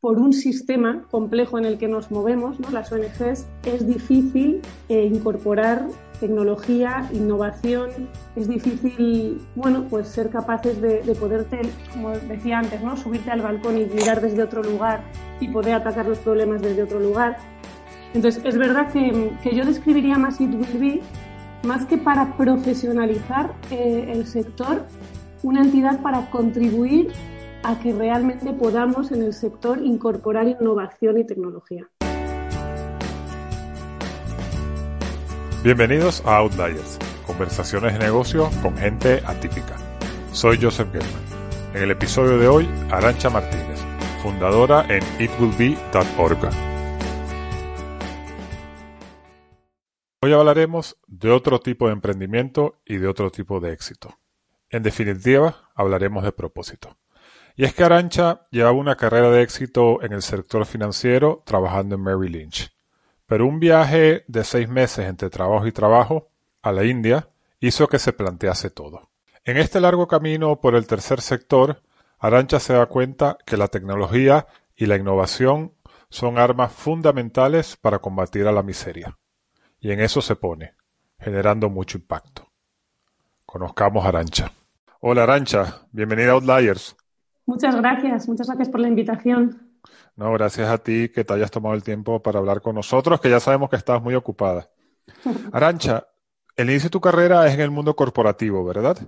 por un sistema complejo en el que nos movemos, ¿no? las ONGs, es difícil eh, incorporar tecnología, innovación, es difícil, bueno, pues ser capaces de, de poderte, como decía antes, ¿no? subirte al balcón y mirar desde otro lugar y poder atacar los problemas desde otro lugar. Entonces, es verdad que, que yo describiría más It Will Be, más que para profesionalizar eh, el sector, una entidad para contribuir a que realmente podamos en el sector incorporar innovación y tecnología. Bienvenidos a Outliers, conversaciones de negocio con gente atípica. Soy Joseph German. En el episodio de hoy, Arancha Martínez, fundadora en itwillbe.org. Hoy hablaremos de otro tipo de emprendimiento y de otro tipo de éxito. En definitiva, hablaremos de propósito. Y es que Arancha llevaba una carrera de éxito en el sector financiero trabajando en Mary Lynch. Pero un viaje de seis meses entre trabajo y trabajo a la India hizo que se plantease todo. En este largo camino por el tercer sector, Arancha se da cuenta que la tecnología y la innovación son armas fundamentales para combatir a la miseria. Y en eso se pone, generando mucho impacto. Conozcamos a Arancha. Hola Arancha, bienvenida a Outliers. Muchas gracias, muchas gracias por la invitación. No, gracias a ti que te hayas tomado el tiempo para hablar con nosotros, que ya sabemos que estás muy ocupada. Arancha, el inicio de tu carrera es en el mundo corporativo, ¿verdad?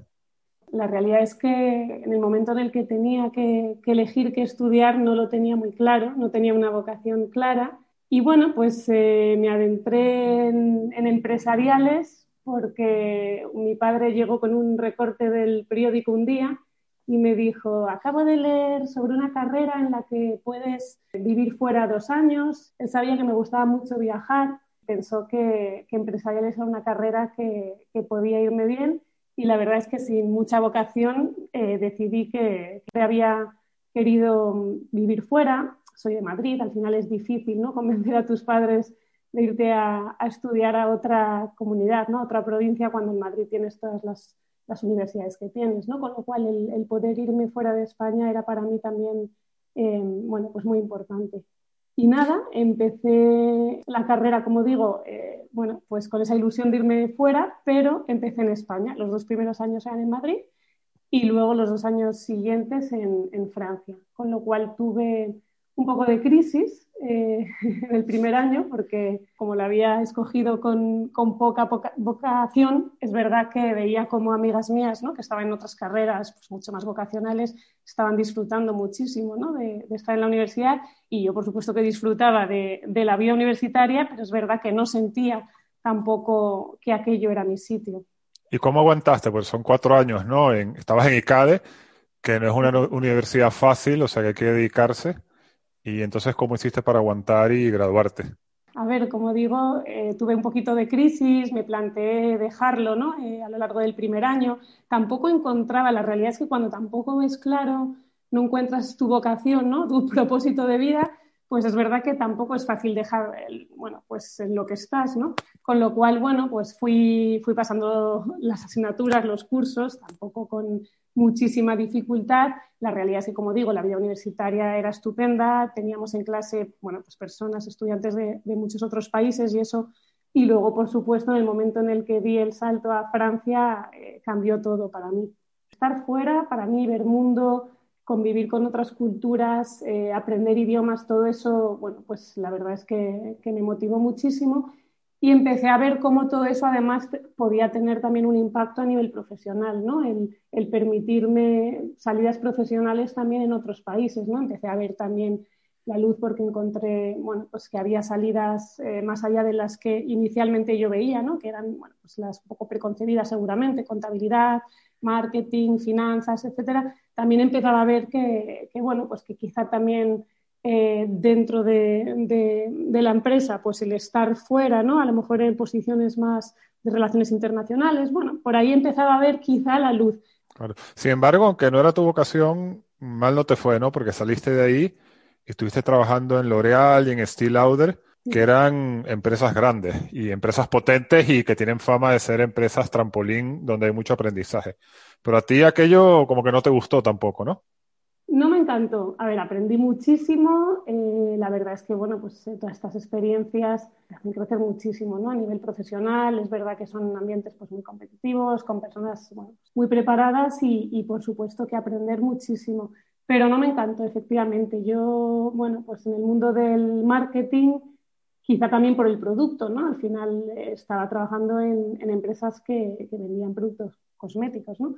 La realidad es que en el momento en el que tenía que, elegir qué estudiar no lo tenía muy claro, no tenía una vocación clara. Y bueno, pues eh, me adentré en, en empresariales porque mi padre llegó con un recorte del periódico un día y me dijo, acabo de leer sobre una carrera en la que puedes vivir fuera dos años. Él sabía que me gustaba mucho viajar, pensó que, que empresarial era una carrera que, que, podía irme bien y la verdad es que sin mucha vocación eh, decidí que, que, había querido vivir fuera. Soy de Madrid, al final es difícil ¿no? convencer a tus padres de irte a, a estudiar a otra comunidad, ¿no? otra provincia, cuando en Madrid tienes todas las las universidades que tienes, ¿no? Con lo cual el, poder irme fuera de España era para mí también, eh, bueno, pues muy importante. Y nada, empecé la carrera, como digo, eh, bueno, pues con esa ilusión de irme fuera, pero empecé en España. Los dos primeros años eran en Madrid y luego los dos años siguientes en, en Francia, con lo cual tuve un poco de crisis eh, en el primer año, porque como la había escogido con, con poca, poca, vocación, es verdad que veía como amigas mías, ¿no? que estaban en otras carreras pues, mucho más vocacionales, estaban disfrutando muchísimo ¿no? de, estar en la universidad y yo por supuesto que disfrutaba de, de, la vida universitaria, pero es verdad que no sentía tampoco que aquello era mi sitio. ¿Y cómo aguantaste? Pues son cuatro años, ¿no? En, estabas en ICADE, que no es una universidad fácil, o sea que hay que dedicarse. ¿Y entonces cómo hiciste para aguantar y graduarte? A ver, como digo, eh, tuve un poquito de crisis, me planteé dejarlo ¿no? Eh, a lo largo del primer año. Tampoco encontraba, la realidad es que cuando tampoco ves claro, no encuentras tu vocación, ¿no? tu propósito de vida, pues es verdad que tampoco es fácil dejar, bueno, pues en lo que estás, ¿no? Con lo cual, bueno, pues fui, fui pasando las asignaturas, los cursos, tampoco con muchísima dificultad. La realidad es que, como digo, la vida universitaria era estupenda, teníamos en clase, bueno, pues personas, estudiantes de, de muchos otros países y eso y luego, por supuesto, en el momento en el que di el salto a Francia, eh, cambió todo para mí. Estar fuera, para mí, ver mundo, convivir con otras culturas, eh, aprender idiomas, todo eso, bueno, pues la verdad es que, me motivó muchísimo y empecé a ver cómo todo eso además podía tener también un impacto a nivel profesional, ¿no? El, el permitirme salidas profesionales también en otros países, ¿no? Empecé a ver también la luz porque encontré, bueno, pues que había salidas eh, más allá de las que inicialmente yo veía, ¿no? Que eran, bueno, pues las poco preconcebidas seguramente, contabilidad, marketing, finanzas, etcétera. También empezaba a ver que, bueno, pues que quizá también eh, dentro de, la empresa, pues el estar fuera, ¿no? A lo mejor en posiciones más de relaciones internacionales, bueno, por ahí empezaba a ver quizá la luz. Sin embargo, aunque no era tu vocación, mal no te fue, ¿no? Porque saliste de ahí estuviste trabajando en L'Oreal y en Steel Lauder, que eran empresas grandes y empresas potentes y que tienen fama de ser empresas trampolín donde hay mucho aprendizaje. Pero a ti aquello como que no te gustó tampoco, ¿no? No me encantó. A ver, aprendí muchísimo. Eh, la verdad es que, bueno, pues eh, todas estas experiencias me hacen crecer muchísimo, ¿no? A nivel profesional, es verdad que son ambientes pues, muy competitivos, con personas muy preparadas y, y, por supuesto, que aprender muchísimo pero no me encantó, efectivamente. Yo, bueno, pues en el mundo del marketing, quizá también por el producto, ¿no? Al final eh, estaba trabajando en, empresas que, vendían productos cosméticos, ¿no?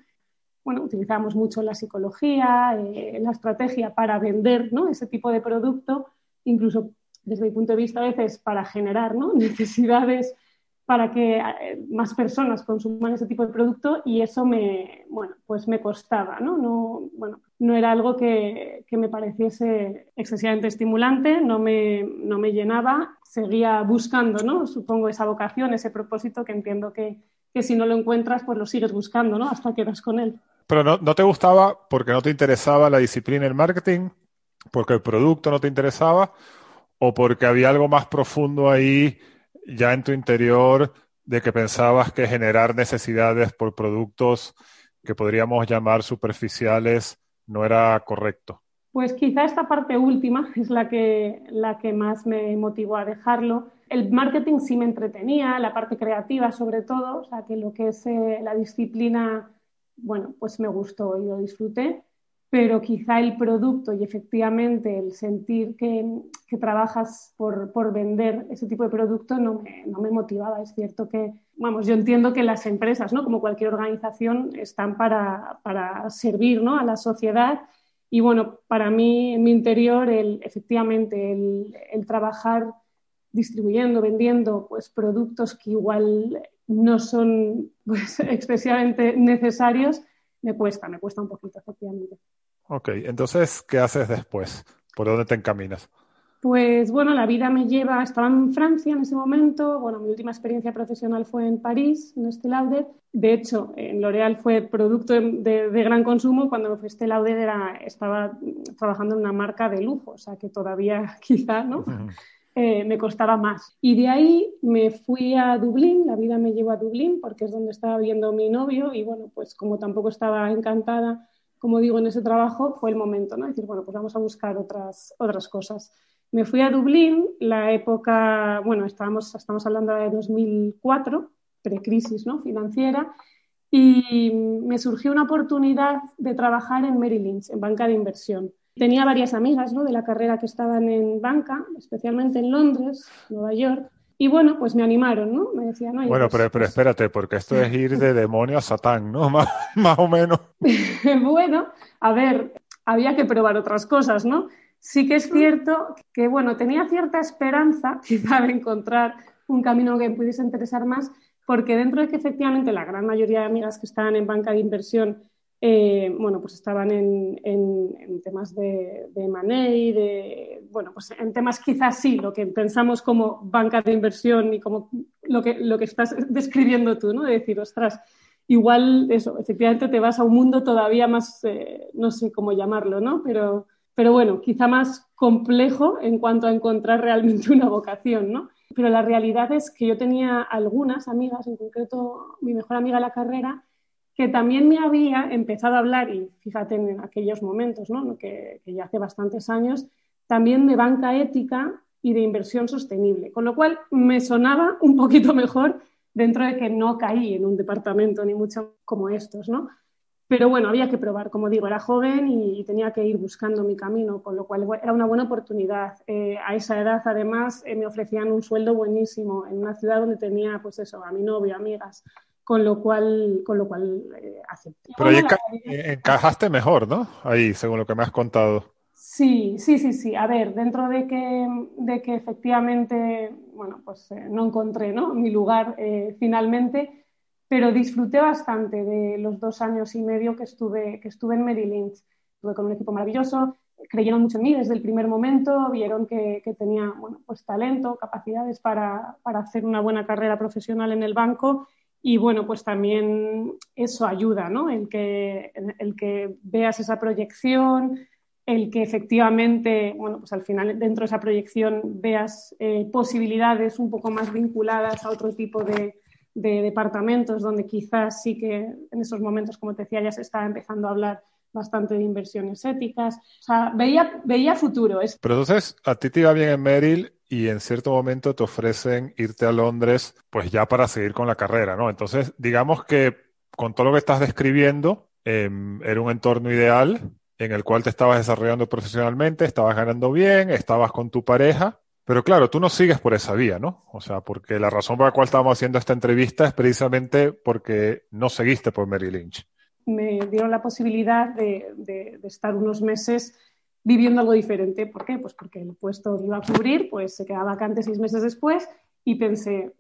Bueno, utilizamos mucho la psicología, eh, la estrategia para vender, ¿no? Ese tipo de producto, incluso desde mi punto de vista a veces para generar, ¿no? Necesidades para que eh, más personas consuman ese tipo de producto y eso me, bueno, pues me costaba, ¿no? No, bueno, no era algo que, que me pareciese excesivamente estimulante, no me, no me, llenaba, seguía buscando, ¿no? Supongo esa vocación, ese propósito que entiendo que, que, si no lo encuentras, pues lo sigues buscando, ¿no? Hasta que das con él. Pero no, no te gustaba porque no te interesaba la disciplina del marketing, porque el producto no te interesaba o porque había algo más profundo ahí ya en tu interior de que pensabas que generar necesidades por productos que podríamos llamar superficiales no era correcto? Pues quizá esta parte última es la que, la que más me motivó a dejarlo. El marketing sí me entretenía, la parte creativa sobre todo, o sea que lo que es eh, la disciplina, bueno, pues me gustó y lo disfruté pero quizá el producto y efectivamente el sentir que, trabajas por, por, vender ese tipo de producto no me, no me, motivaba. Es cierto que, vamos, yo entiendo que las empresas, ¿no? como cualquier organización, están para, para servir ¿no? a la sociedad. Y bueno, para mí, en mi interior, el, efectivamente, el, el trabajar distribuyendo, vendiendo pues, productos que igual no son pues, excesivamente necesarios, me cuesta, me cuesta un poquito, efectivamente. Ok, entonces, ¿qué haces después? ¿Por dónde te encaminas? Pues bueno, la vida me lleva, estaba en Francia en ese momento, bueno, mi última experiencia profesional fue en París, en Estée Lauder. De hecho, en L'Oréal fue producto de, gran consumo, cuando me fui a Estée Lauder era, estaba trabajando en una marca de lujo, o sea que todavía quizá, ¿no? Eh, me costaba más. Y de ahí me fui a Dublín, la vida me llevó a Dublín porque es donde estaba viendo mi novio y bueno, pues como tampoco estaba encantada como digo, en ese trabajo fue el momento, ¿no? Decir, bueno, pues vamos a buscar otras, otras cosas. Me fui a Dublín, la época, bueno, estábamos, estamos hablando de 2004, precrisis ¿no? financiera, y me surgió una oportunidad de trabajar en Merrill Lynch, en banca de inversión. Tenía varias amigas ¿no? de la carrera que estaban en banca, especialmente en Londres, Nueva York, y bueno, pues me animaron, ¿no? Me decían, Bueno, pues, pero, pero pues espérate, porque esto es ir de demonio a Satán, ¿no? Más, más o menos. bueno, a ver, había que probar otras cosas, ¿no? Sí que es cierto que, bueno, tenía cierta esperanza quizá de encontrar un camino que me pudiese interesar más, porque dentro de que efectivamente la gran mayoría de amigas que estaban en banca de inversión eh, bueno, pues estaban en, temas de, de money, de, bueno, pues en temas quizás sí, lo que pensamos como banca de inversión y como lo que, lo que estás describiendo tú, ¿no? De decir, ostras, igual eso, efectivamente te vas a un mundo todavía más, eh, no sé cómo llamarlo, ¿no? Pero, pero bueno, quizá más complejo en cuanto a encontrar realmente una vocación, ¿no? Pero la realidad es que yo tenía algunas amigas, en concreto mi mejor amiga de la carrera, que también me había empezado a hablar, y fíjate en aquellos momentos, ¿no? que, ya hace bastantes años, también de banca ética y de inversión sostenible, con lo cual me sonaba un poquito mejor dentro de que no caí en un departamento ni mucho como estos, ¿no? Pero bueno, había que probar, como digo, era joven y, tenía que ir buscando mi camino, con lo cual era una buena oportunidad. Eh, a esa edad, además, eh, me ofrecían un sueldo buenísimo en una ciudad donde tenía, pues eso, a mi novio, amigas, con lo cual, con lo cual eh, acepté. Pero ahí encajaste mejor, ¿no? Ahí, según lo que me has contado. Sí, sí, sí, sí. A ver, dentro de que, de que efectivamente, bueno, pues no encontré ¿no? mi lugar finalmente, pero disfruté bastante de los dos años y medio que estuve, que estuve en Merrill Lynch. Estuve con un equipo maravilloso, creyeron mucho en mí desde el primer momento, vieron que, tenía bueno, pues talento, capacidades para, para hacer una buena carrera profesional en el banco y bueno, pues también eso ayuda, ¿no? El que, el que veas esa proyección, el que efectivamente, bueno, pues al final dentro de esa proyección veas eh, posibilidades un poco más vinculadas a otro tipo de, de, departamentos donde quizás sí que en esos momentos, como te decía, ya se estaba empezando a hablar bastante de inversiones éticas. O sea, veía, veía futuro. Pero entonces, a ti te iba bien en Merrill y en cierto momento te ofrecen irte a Londres, pues ya para seguir con la carrera, ¿no? Entonces, digamos que con todo lo que estás describiendo, eh, era un entorno ideal en el cual te estabas desarrollando profesionalmente, estabas ganando bien, estabas con tu pareja, pero claro, tú no sigues por esa vía, ¿no? O sea, porque la razón por la cual estábamos haciendo esta entrevista es precisamente porque no seguiste por Mary Lynch. Me dieron la posibilidad de, de, estar unos meses viviendo algo diferente. ¿Por qué? Pues porque el puesto iba a cubrir pues se quedaba vacante seis meses después y pensé,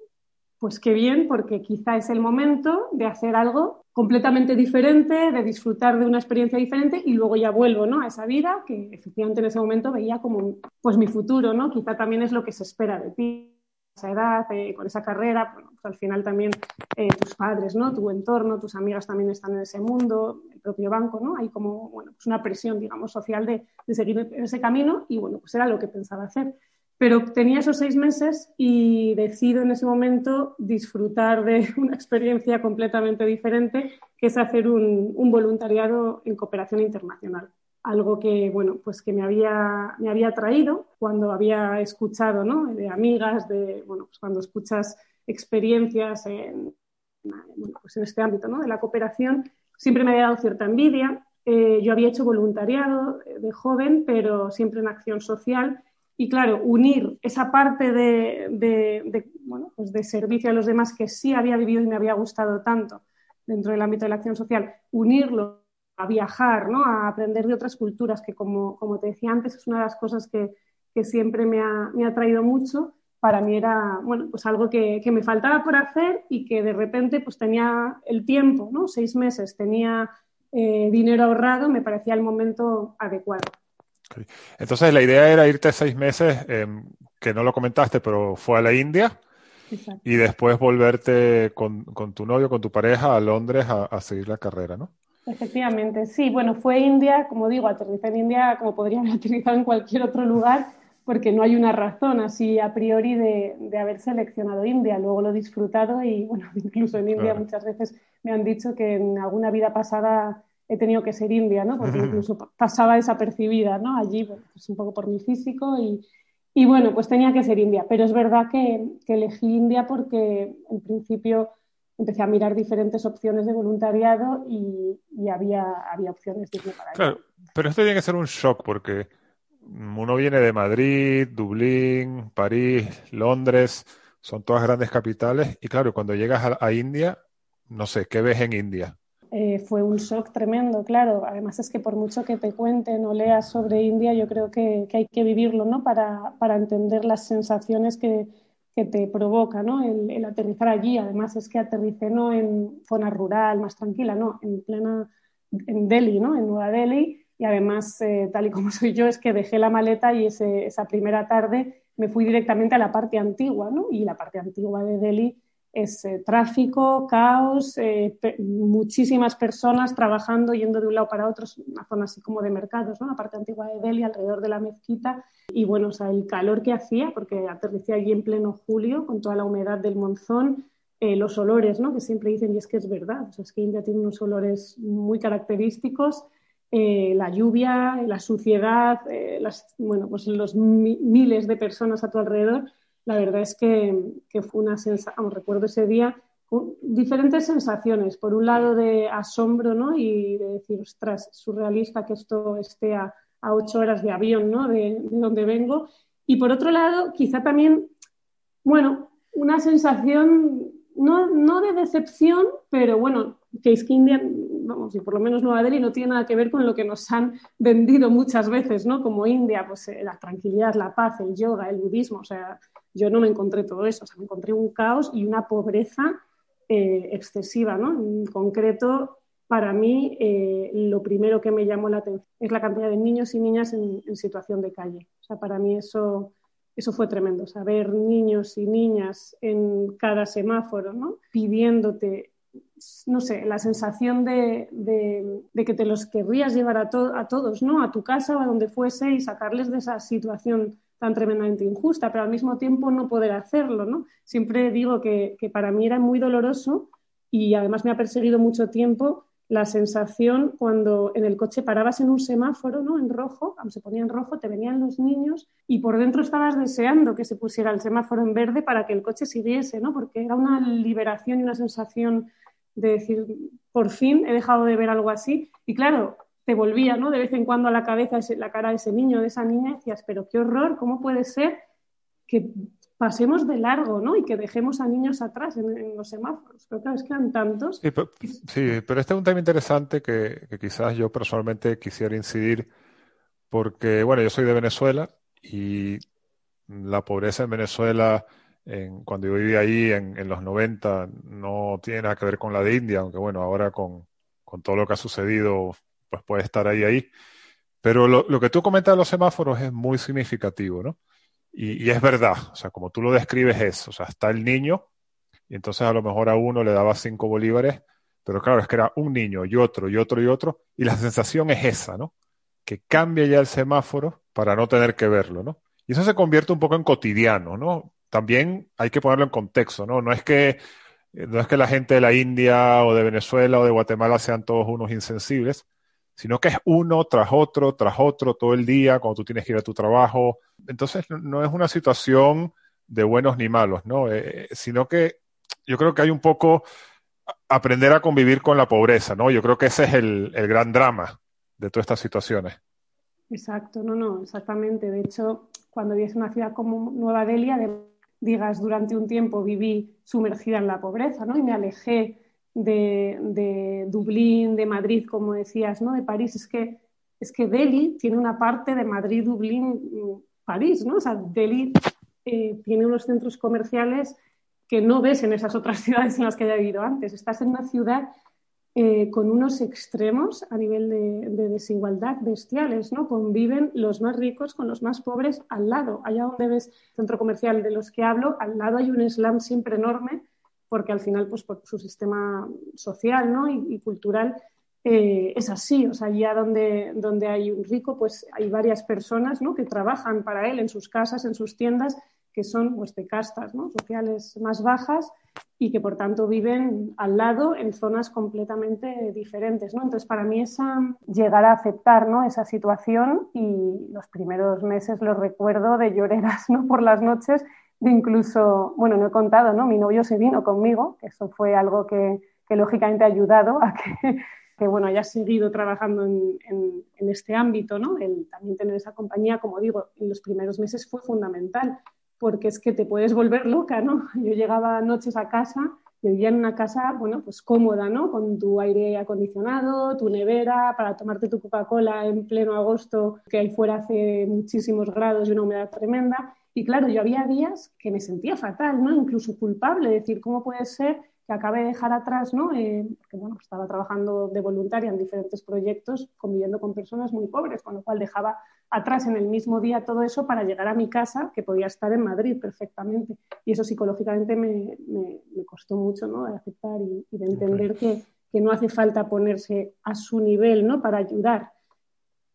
pues qué bien, porque quizá es el momento de hacer algo completamente diferente, de disfrutar de una experiencia diferente y luego ya vuelvo ¿no? a esa vida que efectivamente en ese momento veía como pues mi futuro, ¿no? Quizá también es lo que se espera de ti esa edad, eh, con esa carrera, pues al final también eh, tus padres, ¿no? Tu entorno, tus amigas también están en ese mundo, el propio banco, ¿no? Hay como, bueno, pues una presión, digamos, social de, de seguir ese camino y, bueno, pues era lo que pensaba hacer. Pero tenía esos seis meses y decido en ese momento disfrutar de una experiencia completamente diferente, que es hacer un, un voluntariado en cooperación internacional algo que, bueno, pues que me había, me había traído cuando había escuchado, ¿no? De amigas, de, bueno, pues cuando escuchas experiencias en, bueno, pues en este ámbito, ¿no? De la cooperación, siempre me había dado cierta envidia. Eh, yo había hecho voluntariado de joven, pero siempre en acción social. Y claro, unir esa parte de, bueno, pues de servicio a los demás que sí había vivido y me había gustado tanto dentro del ámbito de la acción social, unirlo a viajar, ¿no? a aprender de otras culturas, que como, como te decía antes, es una de las cosas que, que siempre me ha, me ha, traído mucho. Para mí era bueno, pues algo que, que, me faltaba por hacer y que de repente pues tenía el tiempo, ¿no? seis meses, tenía eh, dinero ahorrado, me parecía el momento adecuado. Okay. Entonces la idea era irte seis meses, eh, que no lo comentaste, pero fue a la India. Exacto. Y después volverte con, con, tu novio, con tu pareja a Londres a, a seguir la carrera, ¿no? Efectivamente, sí. Bueno, fue India, como digo, aterricé en India como podría haber aterrizado en cualquier otro lugar, porque no hay una razón así a priori de, de haber seleccionado India. Luego lo he disfrutado y, bueno, incluso en India claro. muchas veces me han dicho que en alguna vida pasada he tenido que ser india, ¿no? Porque incluso pasaba desapercibida, ¿no? Allí, pues un poco por mi físico y, y, bueno, pues tenía que ser india. Pero es verdad que, que elegí India porque en principio empecé a mirar diferentes opciones de voluntariado y, y había, había opciones de para Claro, pero esto tiene que ser un shock porque uno viene de Madrid, Dublín, París, Londres, son todas grandes capitales y claro, cuando llegas a, a India, no sé, ¿qué ves en India? Eh, fue un shock tremendo, claro. Además es que por mucho que te cuenten o leas sobre India, yo creo que, hay que vivirlo, ¿no? Para, para entender las sensaciones que, que te provoca ¿no? el, el, aterrizar allí. Además es que aterricé no en zona rural, más tranquila, no, en plena, en Delhi, ¿no? en Nueva Delhi. Y además, eh, tal y como soy yo, es que dejé la maleta y ese, esa primera tarde me fui directamente a la parte antigua, ¿no? Y la parte antigua de Delhi es tráfico, caos, eh, muchísimas personas trabajando, yendo de un lado para otro, una zona así como de mercados, ¿no? la parte antigua de Delhi, alrededor de la mezquita, y bueno, o el calor que hacía, porque aterricé allí en pleno julio, con toda la humedad del monzón, eh, los olores, ¿no? que siempre dicen, y es que es verdad, es que India tiene unos olores muy característicos, eh, la lluvia, la suciedad, eh, las, bueno, pues los mi miles de personas a tu alrededor, la verdad es que, fue una sensación, recuerdo ese día, diferentes sensaciones. Por un lado de asombro, ¿no? Y de decir, ostras, surrealista que esto esté a, a ocho horas de avión, ¿no? De, de, donde vengo. Y por otro lado, quizá también, bueno, una sensación, no, no de decepción, pero bueno, que es que India, vamos, y por lo menos Nueva Delhi no tiene nada que ver con lo que nos han vendido muchas veces, ¿no? Como India, pues eh, la tranquilidad, la paz, el yoga, el budismo, o sea, yo no me encontré todo eso, o sea, me encontré un caos y una pobreza eh, excesiva, ¿no? En concreto, para mí, eh, lo primero que me llamó la atención es la cantidad de niños y niñas en, situación de calle. O sea, para mí eso eso fue tremendo, saber niños y niñas en cada semáforo, ¿no? Pidiéndote, no sé, la sensación de, que te los querrías llevar a, a, todos, ¿no? A tu casa o a donde fuese y sacarles de esa situación tan tremendamente injusta, pero al mismo tiempo no poder hacerlo, ¿no? Siempre digo que, que para mí era muy doloroso y además me ha perseguido mucho tiempo la sensación cuando en el coche parabas en un semáforo, ¿no? En rojo, se ponía en rojo, te venían los niños y por dentro estabas deseando que se pusiera el semáforo en verde para que el coche siguiese, ¿no? Porque era una liberación y una sensación de decir, por fin he dejado de ver algo así. Y claro, te volvía, ¿no? De vez en cuando a la cabeza la cara de ese niño, de esa niña, y decías, pero qué horror, ¿cómo puede ser que pasemos de largo, ¿no? Y que dejemos a niños atrás en, los semáforos. Pero claro, es que eran tantos. Sí pero, este es un tema interesante que, quizás yo personalmente quisiera incidir, porque, bueno, yo soy de Venezuela y la pobreza en Venezuela, en, cuando yo vivía ahí en, los 90, no tiene nada que ver con la de India, aunque, bueno, ahora con, todo lo que ha sucedido, pues puede estar ahí, ahí. Pero lo, lo que tú comentas de los semáforos es muy significativo, ¿no? Y, es verdad, o sea, como tú lo describes es, o sea, está el niño y entonces a lo mejor a uno le daba cinco bolívares, pero claro, es que era un niño y otro y otro y otro, y la sensación es esa, ¿no? Que cambia ya el semáforo para no tener que verlo, ¿no? Y eso se convierte un poco en cotidiano, ¿no? También hay que ponerlo en contexto, ¿no? No es que, no es que la gente de la India o de Venezuela o de Guatemala sean todos unos insensibles, sino que es uno tras otro, tras otro, todo el día, cuando tú tienes que ir a tu trabajo. Entonces, no es una situación de buenos ni malos, ¿no? Eh, sino que yo creo que hay un poco aprender a convivir con la pobreza, ¿no? Yo creo que ese es el, gran drama de todas estas situaciones. Exacto, no, no, exactamente. De hecho, cuando vives una ciudad como Nueva Delhi, digas, durante un tiempo viví sumergida en la pobreza, ¿no? Y me alejé de, Dublín, de Madrid, como decías, ¿no? De París, es que, es que Delhi tiene una parte de Madrid, Dublín, París, ¿no? O sea, Delhi eh, tiene unos centros comerciales que no ves en esas otras ciudades en las que haya vivido antes. Estás en una ciudad eh, con unos extremos a nivel de, de, desigualdad bestiales, ¿no? Conviven los más ricos con los más pobres al lado. Allá donde ves centro comercial de los que hablo, al lado hay un slam siempre enorme porque al final, pues por su sistema social ¿no? y, cultural, eh, es así. O sea, allá donde, donde hay un rico, pues hay varias personas ¿no? que trabajan para él en sus casas, en sus tiendas, que son pues, de castas sociales más bajas y que por tanto viven al lado en zonas completamente diferentes. ¿no? Entonces, para mí esa, llegar a aceptar ¿no? esa situación y los primeros meses los recuerdo de lloreras ¿no? por las noches incluso, bueno, no he contado, ¿no? Mi novio se vino conmigo, que eso fue algo que, lógicamente ha ayudado a que, bueno, haya seguido trabajando en, este ámbito, ¿no? El también tener esa compañía, como digo, en los primeros meses fue fundamental, porque es que te puedes volver loca, ¿no? Yo llegaba noches a casa, vivía en una casa, bueno, pues cómoda, ¿no? Con tu aire acondicionado, tu nevera, para tomarte tu Coca-Cola en pleno agosto, que ahí fuera hace muchísimos grados y una humedad tremenda, y claro, yo había días que me sentía fatal, ¿no? Incluso culpable, decir, ¿cómo puede ser que acabe de dejar atrás, ¿no? Eh, porque, bueno, estaba trabajando de voluntaria en diferentes proyectos, conviviendo con personas muy pobres, con lo cual dejaba atrás en el mismo día todo eso para llegar a mi casa, que podía estar en Madrid perfectamente. Y eso psicológicamente me, me, costó mucho, ¿no? De aceptar y, de entender que, que, no hace falta ponerse a su nivel, ¿no? Para ayudar.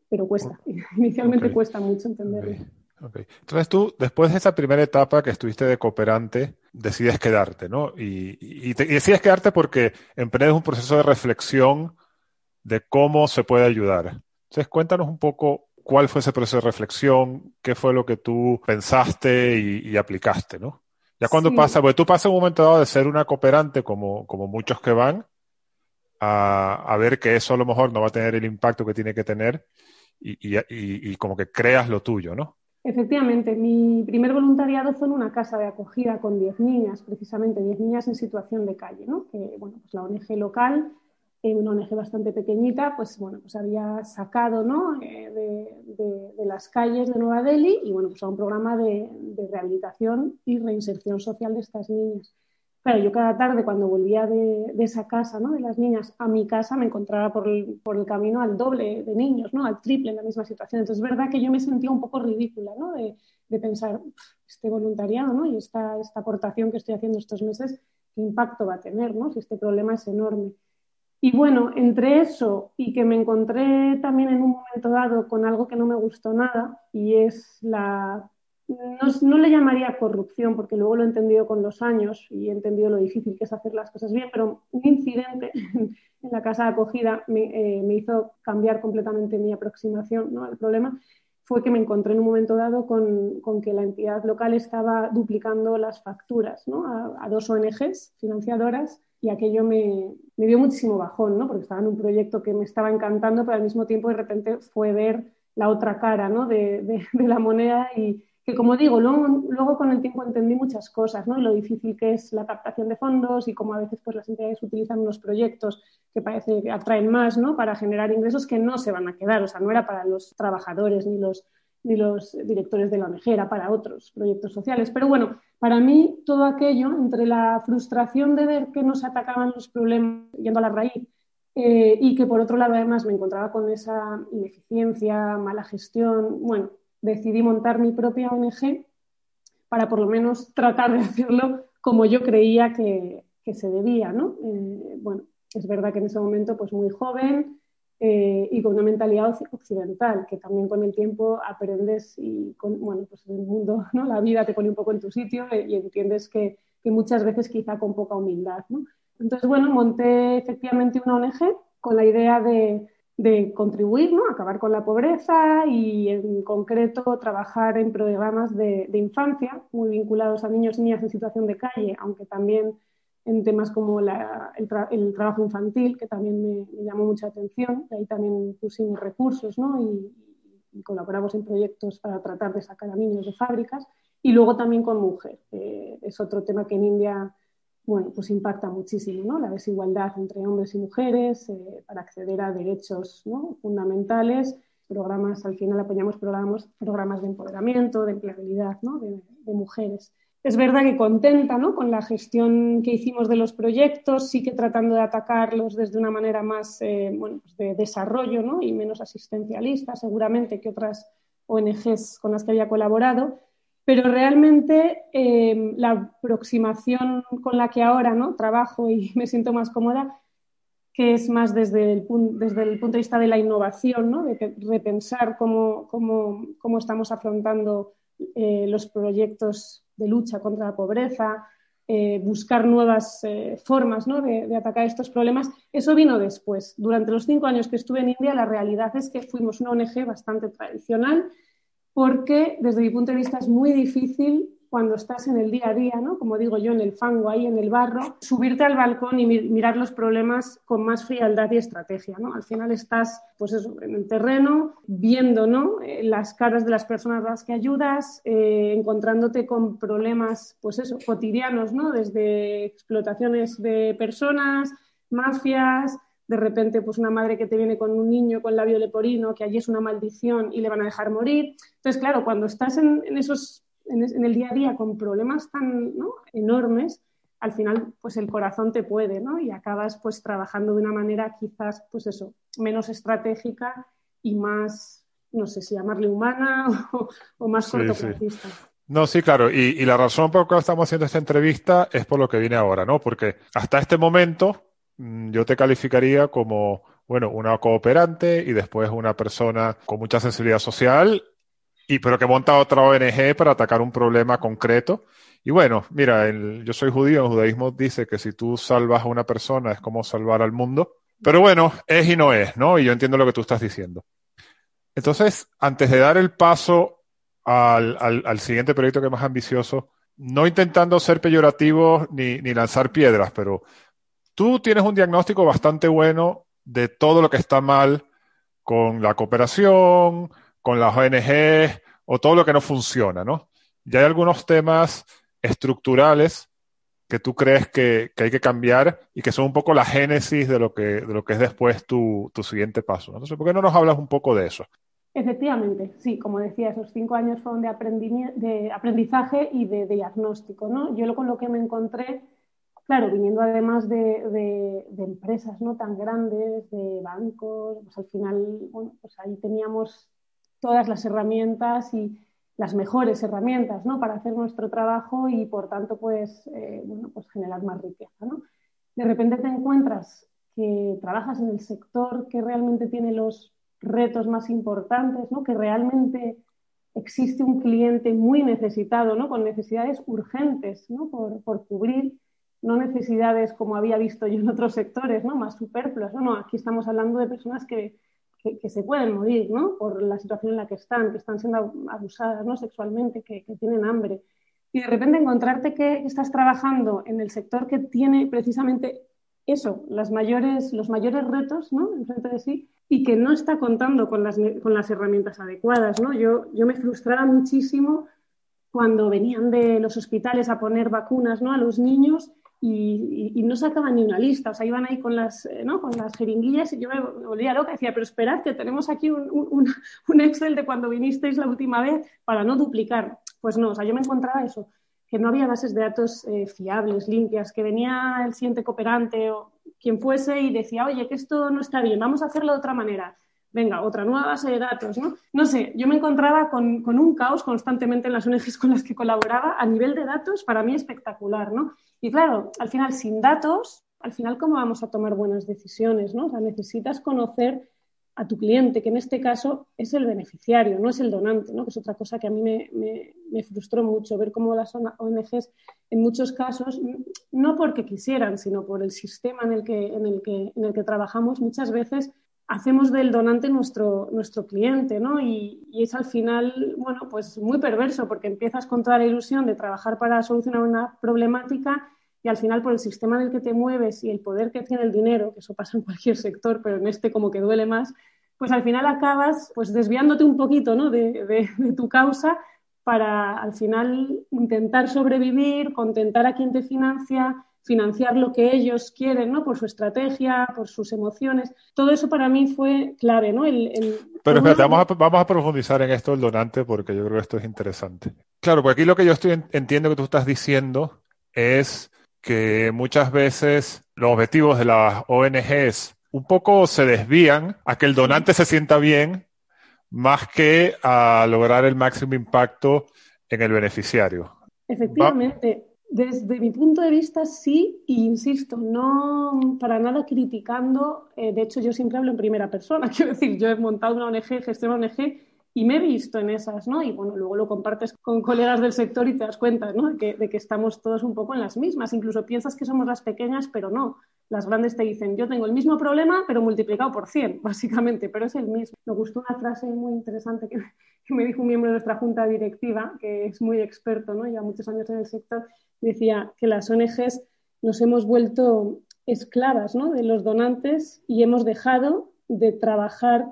Pero cuesta, inicialmente cuesta mucho entenderlo. Entonces tú, después de esa primera etapa que estuviste de cooperante, decides quedarte, ¿no? Y, decides quedarte porque emprendes un proceso de reflexión de cómo se puede ayudar. Entonces cuéntanos un poco cuál fue ese proceso de reflexión, qué fue lo que tú pensaste y, aplicaste, ¿no? Ya cuando pasa, porque tú pasas un momento dado de ser una cooperante como, como muchos que van, a, a, ver que eso a lo mejor no va a tener el impacto que tiene que tener y, y como que creas lo tuyo, ¿no? Efectivamente, mi primer voluntariado fue en una casa de acogida con 10 niñas, precisamente 10 niñas en situación de calle, ¿no? que bueno, pues la ONG local una ONG bastante pequeñita, pues bueno, pues había sacado ¿no? Eh, de, las calles de Nueva Delhi y bueno, pues a un programa de, rehabilitación y reinserción social de estas niñas. Yo cada tarde cuando volvía de, esa casa, de las niñas, a mi casa me encontraba por el, camino al doble de niños, al triple en la misma situación. Entonces es verdad que yo me sentía un poco ridícula ¿no? de, pensar, este voluntariado y esta, esta aportación que estoy haciendo estos meses, ¿qué impacto va a tener? ¿no? Si este problema es enorme. Y bueno, entre eso y que me encontré también en un momento dado con algo que no me gustó nada, y es la... No, le llamaría corrupción, porque luego lo he entendido con los años y he entendido lo difícil que es hacer las cosas bien, pero un incidente en la casa de acogida me, eh, me hizo cambiar completamente mi aproximación ¿no? al problema fue que me encontré en un momento dado con, con que la entidad local estaba duplicando las facturas ¿no? a, dos ONGs financiadoras y aquello me, me, dio muchísimo bajón, ¿no? porque estaba en un proyecto que me estaba encantando, pero al mismo tiempo de repente fue ver la otra cara de, de, de, la moneda y que, como digo, luego, con el tiempo entendí muchas cosas, ¿no? lo difícil que es la captación de fondos y cómo a veces pues, las entidades utilizan unos proyectos que parece que atraen más ¿no? para generar ingresos que no se van a quedar, o sea, no era para los trabajadores ni los ni los directores de la ONG, para otros proyectos sociales. Pero bueno, para mí todo aquello, entre la frustración de ver que no se atacaban los problemas yendo a la raíz eh, y que por otro lado además me encontraba con esa ineficiencia, mala gestión, bueno, decidí montar mi propia ONG para por lo menos tratar de hacerlo como yo creía que, que se debía, ¿no? Eh, bueno, es verdad que en ese momento pues muy joven, eh, y con una mentalidad occidental, que también con el tiempo aprendes y con, bueno, pues el mundo, ¿no? la vida te pone un poco en tu sitio y entiendes que, que muchas veces quizá con poca humildad. ¿no? Entonces, bueno, monté efectivamente una ONG con la idea de, de contribuir, ¿no? acabar con la pobreza y en concreto trabajar en programas de, infancia muy vinculados a niños y niñas en situación de calle, aunque también en temas como la, el, tra el, trabajo infantil, que también me, llamó mucha atención. Ahí también pusimos recursos ¿no? y, y, colaboramos en proyectos para tratar de sacar a niños de fábricas. Y luego también con mujer. Eh, es otro tema que en India bueno, pues impacta muchísimo, ¿no? La desigualdad entre hombres y mujeres eh, para acceder a derechos fundamentales. Programas, al final apoyamos programas, programas de empoderamiento, de empleabilidad ¿no? de, de mujeres es verdad que contenta ¿no? con la gestión que hicimos de los proyectos, sí que tratando de atacarlos desde una manera más eh, bueno, pues de desarrollo ¿no? y menos asistencialista, seguramente, que otras ONGs con las que había colaborado. Pero realmente eh, la aproximación con la que ahora ¿no? trabajo y me siento más cómoda, que es más desde el, desde el punto de vista de la innovación, ¿no? de repensar cómo, cómo, cómo estamos afrontando eh, los proyectos de lucha contra la pobreza, eh, buscar nuevas eh, formas ¿no? de, atacar estos problemas. Eso vino después. Durante los cinco años que estuve en India, la realidad es que fuimos una ONG bastante tradicional porque, desde mi punto de vista, es muy difícil cuando estás en el día a día, ¿no? como digo yo, en el fango, ahí en el barro, subirte al balcón y mirar los problemas con más frialdad y estrategia. ¿no? Al final estás pues en el terreno, viendo ¿no? Eh, las caras de las personas a las que ayudas, eh, encontrándote con problemas pues eso, cotidianos, ¿no? desde explotaciones de personas, mafias, de repente pues una madre que te viene con un niño con labio leporino, que allí es una maldición y le van a dejar morir. Entonces, claro, cuando estás en, en esos en, el día a día con problemas tan ¿no? enormes, al final pues el corazón te puede, ¿no? Y acabas pues trabajando de una manera quizás pues eso, menos estratégica y más, no sé si llamarle humana o, o más sí, cortoplacista. Sí. No, sí, claro. Y, y, la razón por la cual estamos haciendo esta entrevista es por lo que viene ahora, ¿no? Porque hasta este momento yo te calificaría como, bueno, una cooperante y después una persona con mucha sensibilidad social y pero que monta otra ONG para atacar un problema concreto. Y bueno, mira, el, yo soy judío, el judaísmo dice que si tú salvas a una persona es como salvar al mundo. Pero bueno, es y no es, ¿no? Y yo entiendo lo que tú estás diciendo. Entonces, antes de dar el paso al, al, al siguiente proyecto que es más ambicioso, no intentando ser peyorativo ni, ni lanzar piedras, pero tú tienes un diagnóstico bastante bueno de todo lo que está mal con la cooperación, con las ONG o todo lo que no funciona, ¿no? Ya hay algunos temas estructurales que tú crees que, hay que cambiar y que son un poco la génesis de lo que, de lo que es después tu, siguiente paso. Entonces, ¿por qué no nos hablas un poco de eso? Efectivamente, sí, como decía, esos cinco años fueron de, de aprendizaje y de, diagnóstico. ¿no? Yo con lo que me encontré, claro, viniendo además de, empresas no tan grandes, de bancos, pues al final, bueno, pues ahí teníamos todas las herramientas y las mejores herramientas ¿no? para hacer nuestro trabajo y por tanto pues, eh, bueno, pues generar más riqueza. ¿no? De repente te encuentras que trabajas en el sector que realmente tiene los retos más importantes, ¿no? que realmente existe un cliente muy necesitado, ¿no? con necesidades urgentes ¿no? por, por, cubrir, no necesidades como había visto yo en otros sectores, ¿no? más superfluas. ¿no? no, aquí estamos hablando de personas que que, se pueden morir ¿no? por la situación en la que están, que están siendo abusadas ¿no? sexualmente, que, tienen hambre. Y de repente encontrarte que estás trabajando en el sector que tiene precisamente eso, las mayores, los mayores retos ¿no? enfrente de sí y que no está contando con las, con las herramientas adecuadas. ¿no? Yo, yo me frustraba muchísimo cuando venían de los hospitales a poner vacunas ¿no? a los niños y, no sacaban ni una lista, o sea, iban ahí con las, eh, ¿no? con las jeringuillas y yo me volvía loca, decía, pero esperad que tenemos aquí un, un, Excel de cuando vinisteis la última vez para no duplicar. Pues no, o sea, yo me encontraba eso, que no había bases de datos eh, fiables, limpias, que venía el siguiente cooperante o quien fuese y decía, oye, que esto no está bien, vamos a hacerlo de otra manera venga, otra nueva base de datos, ¿no? No sé, yo me encontraba con, un caos constantemente en las ONGs con las que colaboraba a nivel de datos, para mí espectacular, ¿no? Y claro, al final, sin datos, al final, ¿cómo vamos a tomar buenas decisiones, ¿no? O sea, necesitas conocer a tu cliente, que en este caso es el beneficiario, no es el donante, ¿no? que es otra cosa que a mí me, me, frustró mucho, ver cómo las ONGs en muchos casos, no porque quisieran, sino por el sistema en el que, en el que, en el que trabajamos, muchas veces hacemos del donante nuestro, nuestro cliente, ¿no? Y, es al final, bueno, pues muy perverso porque empiezas con toda la ilusión de trabajar para solucionar una problemática y al final por el sistema en el que te mueves y el poder que tiene el dinero, que eso pasa en cualquier sector, pero en este como que duele más, pues al final acabas pues desviándote un poquito, ¿no? de, de tu causa para al final intentar sobrevivir, contentar a quien te financia, financiar lo que ellos quieren, ¿no? Por su estrategia, por sus emociones. Todo eso para mí fue clave, ¿no? Pero espérate, vamos a, vamos a profundizar en esto del donante porque yo creo que esto es interesante. Claro, porque aquí lo que yo estoy entiendo que tú estás diciendo es que muchas veces los objetivos de las ONGs un poco se desvían a que el donante se sienta bien más que a lograr el máximo impacto en el beneficiario. Efectivamente. Desde mi punto de vista, sí, e insisto, no para nada criticando. Eh, de hecho, yo siempre hablo en primera persona. Quiero decir, yo he montado una ONG, gestionado una ONG y me he visto en esas, ¿no? Y bueno, luego lo compartes con colegas del sector y te das cuenta, ¿no? De que, estamos todos un poco en las mismas. Incluso piensas que somos las pequeñas, pero no. Las grandes te dicen, yo tengo el mismo problema, pero multiplicado por 100, básicamente, pero es el mismo. Me gustó una frase muy interesante que, que me dijo un miembro de nuestra junta directiva, que es muy experto, ¿no? Lleva muchos años en el sector, decía que las ONGs nos hemos vuelto esclavas ¿no? de los donantes y hemos dejado de trabajar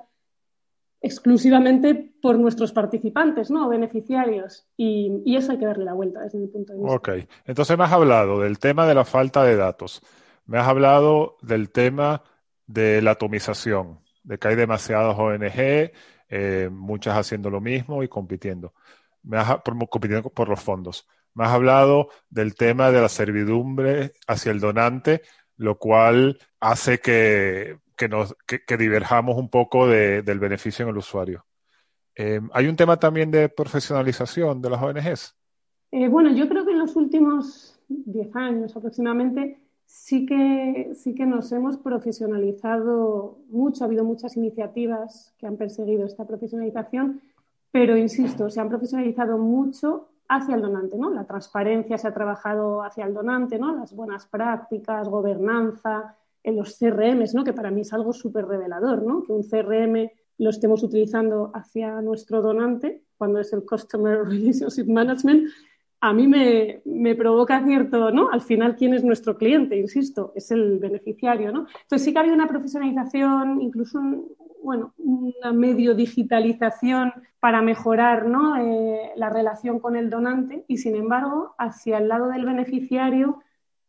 exclusivamente por nuestros participantes, ¿no? beneficiarios. Y, eso hay que darle la vuelta desde mi punto de vista. Ok, entonces me has hablado del tema de la falta de datos, me has hablado del tema de la atomización, de que hay demasiadas ONG, eh, muchas haciendo lo mismo y compitiendo, me has, compitiendo por los fondos. Has hablado del tema de la servidumbre hacia el donante, lo cual hace que, nos, diverjamos un poco del beneficio en el usuario. Eh, ¿Hay un tema también de profesionalización de las ONGs? Eh, bueno, yo creo que en los últimos 10 años aproximadamente sí que, sí que nos hemos profesionalizado mucho. Ha habido muchas iniciativas que han perseguido esta profesionalización, pero insisto, se han profesionalizado mucho hacia el donante, ¿no? La transparencia se ha trabajado hacia el donante, ¿no? Las buenas prácticas, gobernanza, en los CRMs, ¿no? Que para mí es algo súper revelador, ¿no? Que un CRM lo estemos utilizando hacia nuestro donante, cuando es el Customer Relationship Management, a mí me, me, provoca cierto, ¿no? Al final, ¿quién es nuestro cliente? Insisto, es el beneficiario, ¿no? Entonces sí que ha habido una profesionalización, incluso bueno, una medio digitalización para mejorar ¿no? Eh, la relación con el donante y, sin embargo, hacia el lado del beneficiario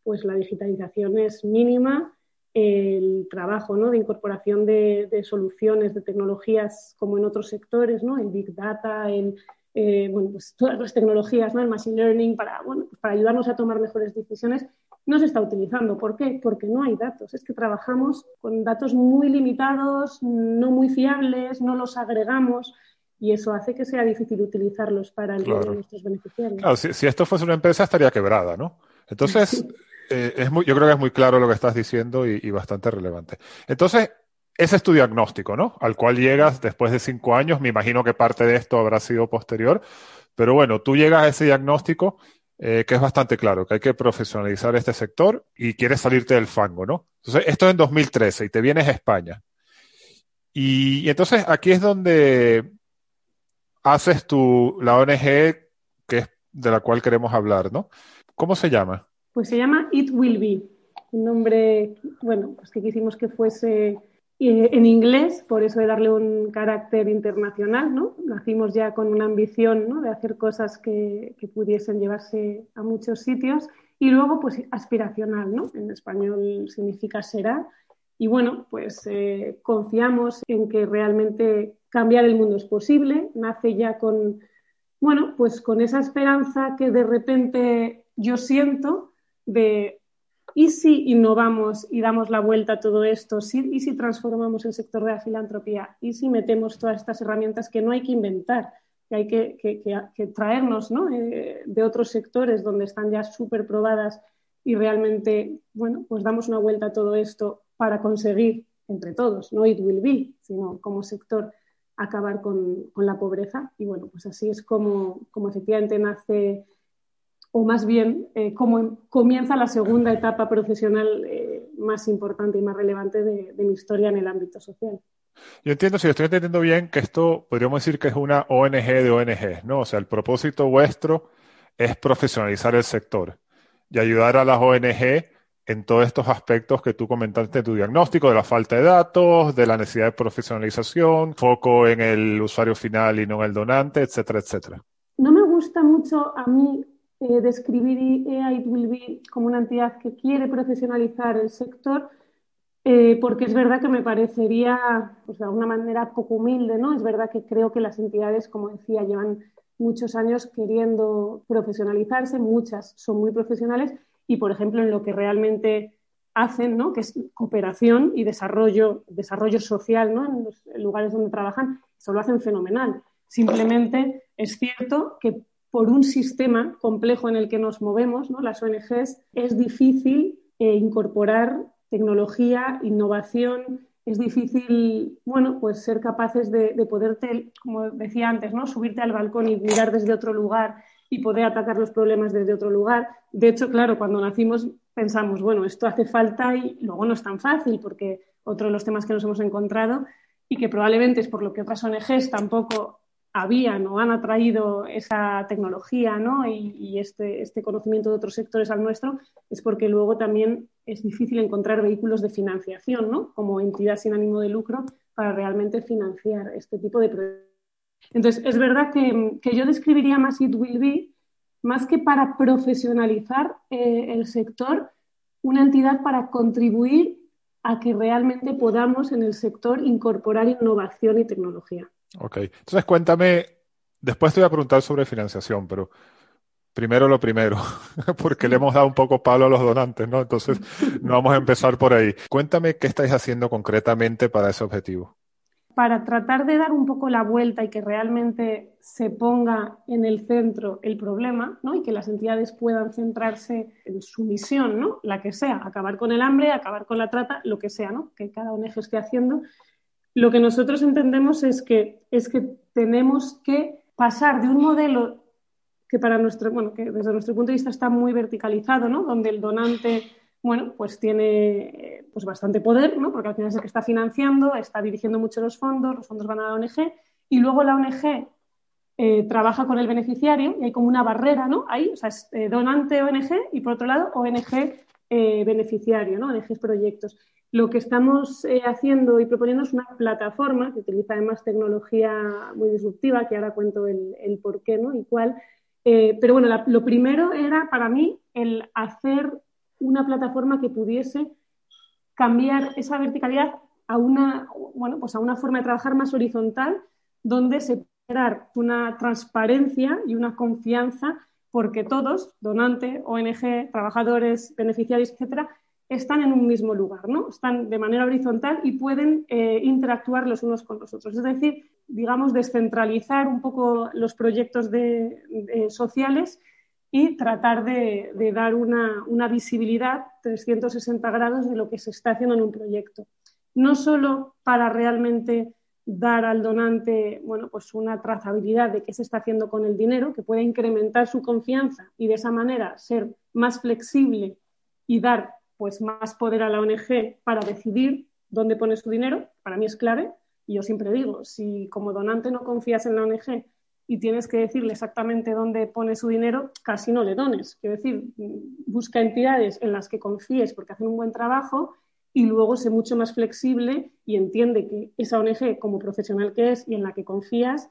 pues la digitalización es mínima, el trabajo ¿no? de incorporación de, soluciones, de tecnologías como en otros sectores, ¿no? el Big Data, el, eh, bueno, pues todas las tecnologías, ¿no? el Machine Learning, para, bueno, pues para ayudarnos a tomar mejores decisiones, no se está utilizando. ¿Por qué? Porque no hay datos. Es que trabajamos con datos muy limitados, no muy fiables, no los agregamos y eso hace que sea difícil utilizarlos para de nuestros beneficiarios. Claro, si, esto fuese una empresa estaría quebrada, ¿no? Entonces, eh, es muy, yo creo que es muy claro lo que estás diciendo y, bastante relevante. Entonces, ese es tu diagnóstico, ¿no? Al cual llegas después de cinco años. Me imagino que parte de esto habrá sido posterior. Pero bueno, tú llegas a ese diagnóstico eh, que es bastante claro, que hay que profesionalizar este sector y quieres salirte del fango, ¿no? Entonces, esto es en 2013 y te vienes a España. Y, y entonces aquí es donde haces tu, la ONG que es de la cual queremos hablar, ¿no? ¿Cómo se llama? Pues se llama It Will Be, un nombre, bueno, pues que quisimos que fuese eh, en inglés, por eso de darle un carácter internacional, ¿no? Nacimos ya con una ambición ¿no? de hacer cosas que, pudiesen llevarse a muchos sitios y luego, pues, aspiracional, ¿no? En español significa será. Y bueno, pues eh, confiamos en que realmente cambiar el mundo es posible. Nace ya con, bueno, pues con esa esperanza que de repente yo siento de ¿y si innovamos y damos la vuelta a todo esto? ¿Y si transformamos el sector de la filantropía? ¿Y si metemos todas estas herramientas que no hay que inventar? que hay que, traernos eh, de otros sectores donde están ya súper probadas y realmente, bueno, pues damos una vuelta a todo esto para conseguir entre todos, no it will be, sino como sector acabar con, la pobreza. Y bueno, pues así es como, como efectivamente nace o más bien eh, cómo comienza la segunda etapa profesional eh, más importante y más relevante de, mi historia en el ámbito social. Yo entiendo, si estoy entendiendo bien, que esto podríamos decir que es una ONG de ONG, ¿no? O sea, el propósito vuestro es profesionalizar el sector y ayudar a las ONG en todos estos aspectos que tú comentaste en tu diagnóstico, de la falta de datos, de la necesidad de profesionalización, foco en el usuario final y no en el donante, etcétera, etcétera. No me gusta mucho a mí eh, describir EA Will Be como una entidad que quiere profesionalizar el sector, eh, porque es verdad que me parecería, pues de alguna manera, poco humilde, ¿no? Es verdad que creo que las entidades, como decía, llevan muchos años queriendo profesionalizarse, muchas son muy profesionales y, por ejemplo, en lo que realmente hacen, ¿no? que es cooperación y desarrollo, desarrollo social ¿no? en los lugares donde trabajan, eso lo hacen fenomenal. Simplemente es cierto que por un sistema complejo en el que nos movemos, ¿no? las ONGs, es difícil eh, incorporar tecnología, innovación, es difícil, bueno, pues ser capaces de, de, poderte, como decía antes, ¿no? subirte al balcón y mirar desde otro lugar y poder atacar los problemas desde otro lugar. De hecho, claro, cuando nacimos pensamos, bueno, esto hace falta y luego no es tan fácil porque otro de los temas que nos hemos encontrado y que probablemente es por lo que otras ONGs tampoco habían o han atraído esa tecnología ¿no? y, este, este, conocimiento de otros sectores al nuestro, es porque luego también es difícil encontrar vehículos de financiación ¿no? como entidad sin ánimo de lucro para realmente financiar este tipo de proyectos. Entonces, es verdad que, yo describiría más It Will Be, más que para profesionalizar eh, el sector, una entidad para contribuir a que realmente podamos en el sector incorporar innovación y tecnología. Ok, entonces cuéntame, después te voy a preguntar sobre financiación, pero primero lo primero, porque le hemos dado un poco palo a los donantes, ¿no? Entonces, no vamos a empezar por ahí. Cuéntame qué estáis haciendo concretamente para ese objetivo. Para tratar de dar un poco la vuelta y que realmente se ponga en el centro el problema, ¿no? Y que las entidades puedan centrarse en su misión, ¿no? La que sea, acabar con el hambre, acabar con la trata, lo que sea, ¿no? Que cada ONG esté haciendo lo que nosotros entendemos es que, es que tenemos que pasar de un modelo que para nuestro, bueno, que desde nuestro punto de vista está muy verticalizado, ¿no? Donde el donante, bueno, pues tiene pues bastante poder, ¿no? Porque al final es el que está financiando, está dirigiendo mucho los fondos, los fondos van a la ONG, y luego la ONG eh, trabaja con el beneficiario y hay como una barrera, ¿no? Ahí, o sea, es eh, donante ONG y por otro lado ONG eh, beneficiario, ¿no? ONGs proyectos. Lo que estamos eh, haciendo y proponiendo es una plataforma que utiliza además tecnología muy disruptiva, que ahora cuento el, por qué ¿no? y cuál. Eh, pero bueno, lo primero era para mí el hacer una plataforma que pudiese cambiar esa verticalidad a una, bueno, pues a una forma de trabajar más horizontal, donde se pueda una transparencia y una confianza porque todos, donante, ONG, trabajadores, beneficiarios, etcétera, están en un mismo lugar, ¿no? Están de manera horizontal y pueden eh, interactuar los unos con los otros. Es decir, digamos, descentralizar un poco los proyectos sociales y tratar de, dar una, una, visibilidad 360 grados de lo que se está haciendo en un proyecto. No solo para realmente dar al donante bueno, pues una trazabilidad de qué se está haciendo con el dinero, que pueda incrementar su confianza y de esa manera ser más flexible y dar pues, más poder a la ONG para decidir dónde pone su dinero, para mí es clave. Y yo siempre digo, si como donante no confías en la ONG y tienes que decirle exactamente dónde pone su dinero, casi no le dones. Quiero decir, busca entidades en las que confíes porque hacen un buen trabajo y luego sé mucho más flexible y entiende que esa ONG, como profesional que es y en la que confías,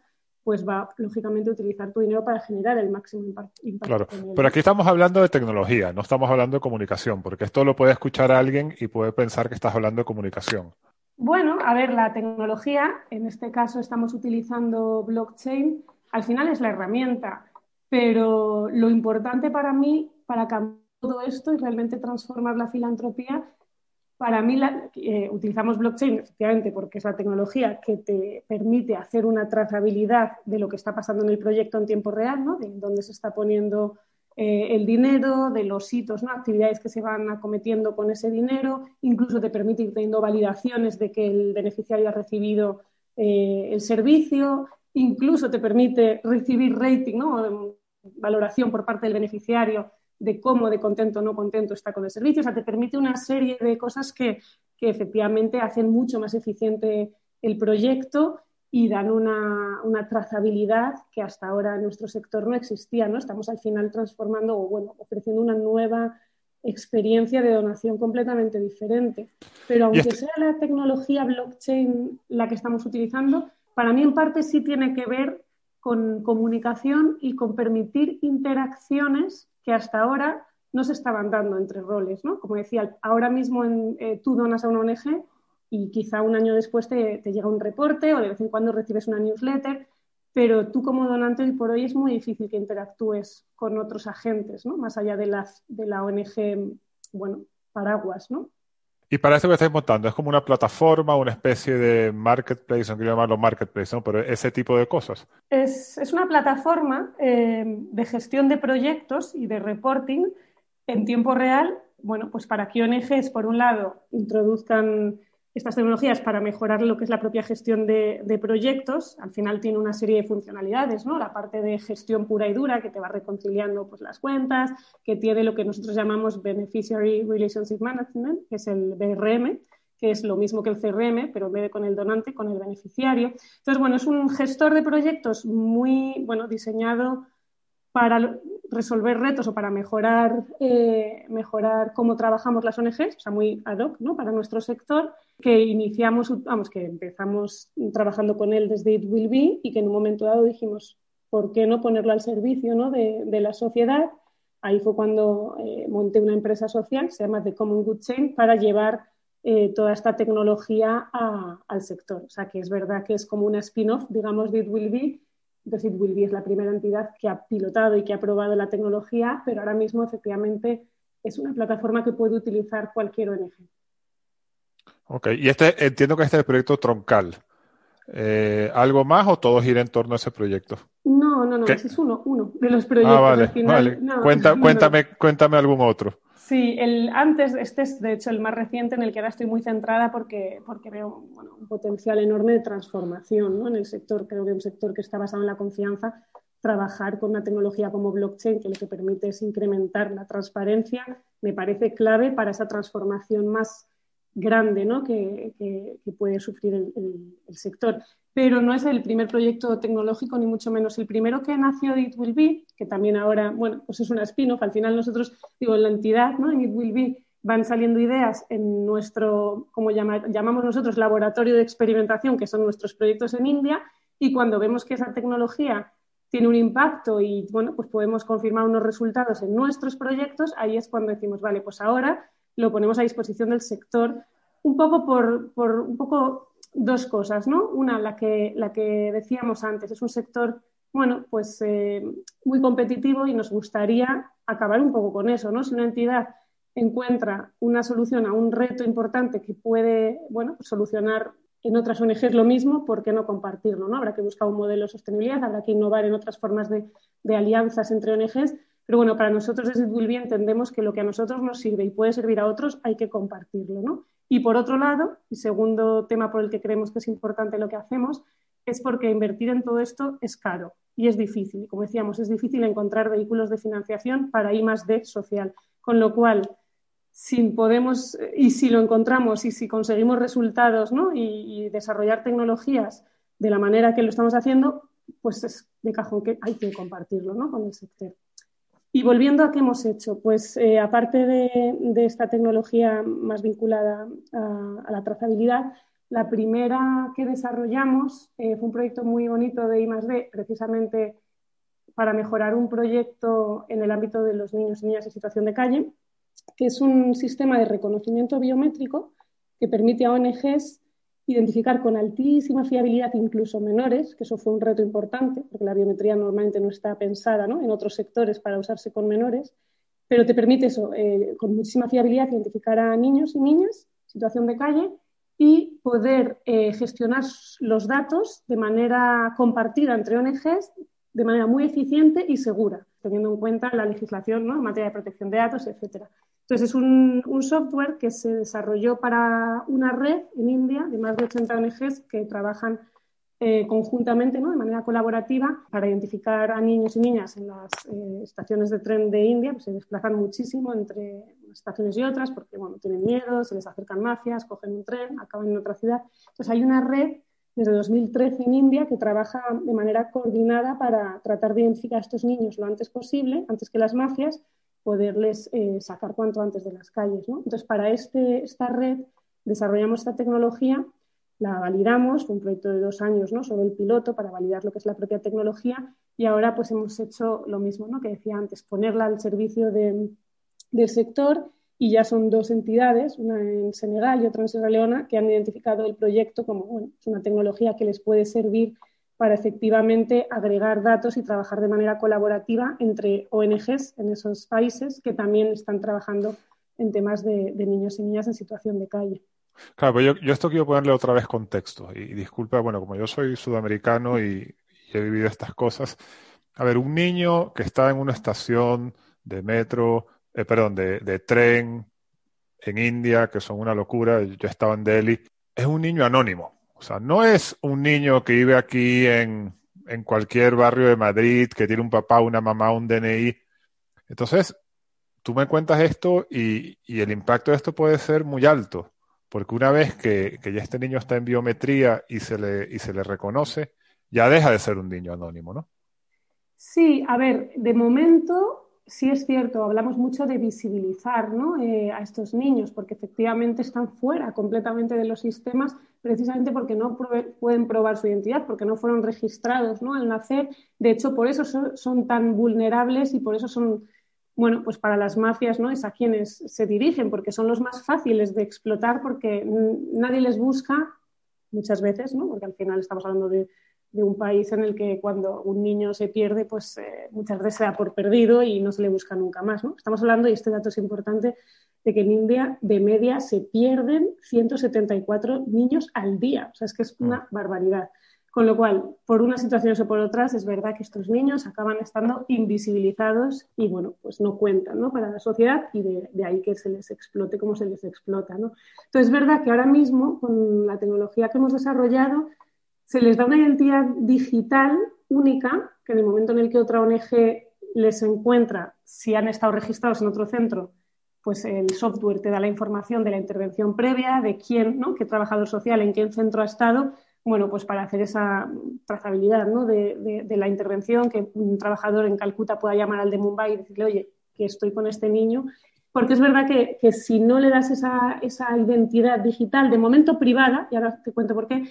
pues va lógicamente a utilizar tu dinero para generar el máximo impacto. Claro, pero aquí estamos hablando de tecnología, no estamos hablando de comunicación, porque esto lo puede escuchar alguien y puede pensar que estás hablando de comunicación. Bueno, a ver, la tecnología, en este caso estamos utilizando blockchain, al final es la herramienta, pero lo importante para mí, para cambiar todo esto y realmente transformar la filantropía, para mí, eh, utilizamos blockchain efectivamente porque es la tecnología que te permite hacer una trazabilidad de lo que está pasando en el proyecto en tiempo real, ¿no? de dónde se está poniendo eh, el dinero, de los hitos, ¿no? actividades que se van acometiendo con ese dinero, incluso te permite ir teniendo validaciones de que el beneficiario ha recibido eh, el servicio, incluso te permite recibir rating, ¿no? valoración por parte del beneficiario de cómo de contento o no contento está con el servicio. O sea, te permite una serie de cosas que, efectivamente hacen mucho más eficiente el proyecto y dan una, trazabilidad que hasta ahora en nuestro sector no existía. ¿no? Estamos al final transformando o bueno, ofreciendo una nueva experiencia de donación completamente diferente. Pero aunque este sea la tecnología blockchain la que estamos utilizando, para mí en parte sí tiene que ver con comunicación y con permitir interacciones que hasta ahora no se estaban dando entre roles, ¿no? Como decía, ahora mismo eh, tú donas a una ONG y quizá un año después te, llega un reporte o de vez en cuando recibes una newsletter, pero tú como donante hoy por hoy es muy difícil que interactúes con otros agentes, ¿no? Más allá de, las, de la ONG, bueno, paraguas, ¿no? Y para eso que estáis montando, es como una plataforma, una especie de marketplace, no quiero llamarlo marketplace, ¿no? pero ese tipo de cosas. Es, es una plataforma eh, de gestión de proyectos y de reporting en tiempo real, bueno, pues para que ONGs, por un lado, introduzcan estas tecnologías para mejorar lo que es la propia gestión de, proyectos. Al final tiene una serie de funcionalidades, ¿no? La parte de gestión pura y dura que te va reconciliando pues, las cuentas, que tiene lo que nosotros llamamos Beneficiary Relationship Management, que es el BRM, que es lo mismo que el CRM, pero en vez de con el donante, con el beneficiario. Entonces, bueno, es un gestor de proyectos muy, bueno, diseñado para resolver retos o para mejorar, eh, mejorar cómo trabajamos las ONGs, o sea, muy ad hoc ¿no? para nuestro sector, que iniciamos, vamos, que empezamos trabajando con él desde It Will Be y que en un momento dado dijimos, ¿por qué no ponerlo al servicio ¿no? de, la sociedad? Ahí fue cuando eh, monté una empresa social, se llama The Common Good Chain, para llevar eh, toda esta tecnología al sector. O sea, que es verdad que es como una spin-off, digamos, de It Will Be, entonces, Wilby es la primera entidad que ha pilotado y que ha probado la tecnología, pero ahora mismo efectivamente es una plataforma que puede utilizar cualquier ONG. Ok, y este entiendo que este es el proyecto troncal. Eh, ¿Algo más o todo gira en torno a ese proyecto? No, no, no, ese es uno, uno de los proyectos. Ah, vale, vale. cuéntame, cuéntame algún otro. Sí, el antes, este es de hecho el más reciente en el que ahora estoy muy centrada porque, porque veo un potencial enorme de transformación en el sector. Creo que un sector que está basado en la confianza, trabajar con una tecnología como blockchain que lo que permite es incrementar la transparencia, me parece clave para esa transformación más grande ¿no? que, puede sufrir el, sector. Pero no es el primer proyecto tecnológico, ni mucho menos el primero que nació de It Will Be, que también ahora, bueno, pues es una spin-off. Al final nosotros, digo, en la entidad, ¿no? en It Will Be, van saliendo ideas en nuestro, como llamamos nosotros, laboratorio de experimentación, que son nuestros proyectos en India, y cuando vemos que esa tecnología tiene un impacto y bueno, pues podemos confirmar unos resultados en nuestros proyectos, ahí es cuando decimos, vale, pues ahora lo ponemos a disposición del sector, un poco por, por un poco dos cosas, ¿no? Una, la que, la que decíamos antes, es un sector, bueno, pues eh, muy competitivo y nos gustaría acabar un poco con eso, ¿no? Si una entidad encuentra una solución a un reto importante que puede, bueno, pues solucionar en otras ONGs lo mismo, ¿por qué no compartirlo? ¿no? Habrá que buscar un modelo de sostenibilidad, habrá que innovar en otras formas de, alianzas entre ONGs, pero bueno, para nosotros desde Bulbi entendemos que lo que a nosotros nos sirve y puede servir a otros hay que compartirlo. ¿no? Y por otro lado, y segundo tema por el que creemos que es importante lo que hacemos, es porque invertir en todo esto es caro y es difícil. Como decíamos, es difícil encontrar vehículos de financiación para I más D social, con lo cual si podemos y si lo encontramos y si conseguimos resultados y, desarrollar tecnologías de la manera que lo estamos haciendo, pues es de cajón que hay que compartirlo con el sector. Y volviendo a qué hemos hecho, pues eh, aparte de, esta tecnología más vinculada a, la trazabilidad, la primera que desarrollamos eh, fue un proyecto muy bonito de I+D, precisamente para mejorar un proyecto en el ámbito de los niños y niñas en situación de calle, que es un sistema de reconocimiento biométrico que permite a ONGs identificar con altísima fiabilidad incluso menores, que eso fue un reto importante, porque la biometría normalmente no está pensada en otros sectores para usarse con menores, pero te permite eso, eh, con muchísima fiabilidad, identificar a niños y niñas, situación de calle, y poder eh, gestionar los datos de manera compartida entre ONGs de manera muy eficiente y segura, teniendo en cuenta la legislación en materia de protección de datos, etcétera. Entonces, es un, software que se desarrolló para una red en India de más de 80 ONGs que trabajan eh, conjuntamente, ¿no? de manera colaborativa, para identificar a niños y niñas en las eh, estaciones de tren de India. Pues se desplazan muchísimo entre unas estaciones y otras porque bueno, tienen miedo, se les acercan mafias, cogen un tren, acaban en otra ciudad. Entonces, hay una red desde 2013 en India que trabaja de manera coordinada para tratar de identificar a estos niños lo antes posible, antes que las mafias, poderles eh, sacar cuanto antes de las calles. Entonces, para este, esta red desarrollamos esta tecnología, la validamos, fue un proyecto de dos años ¿no? sobre el piloto para validar lo que es la propia tecnología y ahora pues hemos hecho lo mismo ¿no? que decía antes, ponerla al servicio del sector y ya son dos entidades, una en Senegal y otra en Sierra Leona, que han identificado el proyecto como bueno, es una tecnología que les puede servir para efectivamente agregar datos y trabajar de manera colaborativa entre ONGs en esos países que también están trabajando en temas de, niños y niñas en situación de calle. Claro, pues yo, esto quiero ponerle otra vez contexto. Y, disculpa, bueno, como yo soy sudamericano y, he vivido estas cosas. A ver, un niño que está en una estación de metro, eh, perdón, de tren en India, que son una locura, yo estaba en Delhi, es un niño anónimo. O sea, no es un niño que vive aquí en, cualquier barrio de Madrid, que tiene un papá, una mamá, un DNI. Entonces, tú me cuentas esto y, el impacto de esto puede ser muy alto, porque una vez que, ya este niño está en biometría y se, le, y se le reconoce, ya deja de ser un niño anónimo, ¿no? Sí, a ver, de momento sí es cierto, hablamos mucho de visibilizar eh, a estos niños, porque efectivamente están fuera completamente de los sistemas, precisamente porque no pueden probar su identidad, porque no fueron registrados ¿no? al nacer. De hecho, por eso son, tan vulnerables y por eso son, bueno, pues para las mafias ¿no? es a quienes se dirigen, porque son los más fáciles de explotar, porque nadie les busca muchas veces, ¿no? porque al final estamos hablando de de un país en el que cuando un niño se pierde, pues eh, muchas veces se da por perdido y no se le busca nunca más. ¿no? Estamos hablando, y este dato es importante, de que en India de media se pierden 174 niños al día. O sea, es que es una mm. barbaridad. Con lo cual, por unas situaciones o por otras, es verdad que estos niños acaban estando invisibilizados y, bueno, pues no cuentan ¿no? para la sociedad y de, de, ahí que se les explote como se les explota. ¿no? Entonces, es verdad que ahora mismo, con la tecnología que hemos desarrollado, se les da una identidad digital única, que en el momento en el que otra ONG les encuentra, si han estado registrados en otro centro, pues el software te da la información de la intervención previa, de quién, ¿no? qué trabajador social, en qué centro ha estado, bueno, pues para hacer esa trazabilidad ¿no? de, la intervención, que un trabajador en Calcuta pueda llamar al de Mumbai y decirle, oye, que estoy con este niño. Porque es verdad que, si no le das esa, esa identidad digital, de momento privada, y ahora te cuento por qué,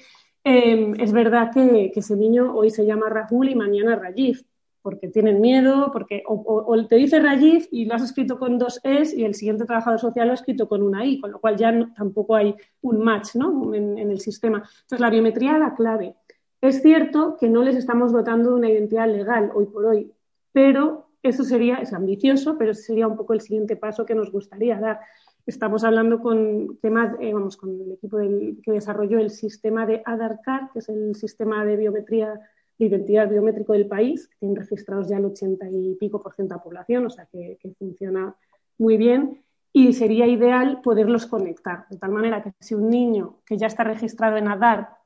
Em, es verdad que, ese niño hoy se llama Rahul y mañana Rajiv, porque tienen miedo, porque o, te dice Rajiv y lo has escrito con dos es y el siguiente trabajador social lo ha escrito con una i, con lo cual ya tampoco hay un match ¿no? en, en el sistema. Entonces, la biometría es la clave. Es cierto que no les estamos dotando de una identidad legal hoy por hoy, pero eso sería, es ambicioso, pero ese sería un poco el siguiente paso que nos gustaría dar. Estamos hablando con temas, eh, vamos, con el equipo que desarrolló el sistema de Aadhaar Card, que es el sistema de biometría, de identidad biométrico del país, que tienen registrados ya el 80 y pico por ciento de la población, o sea que, funciona muy bien. Y sería ideal poderlos conectar, de tal manera que si un niño que ya está registrado en Aadhaar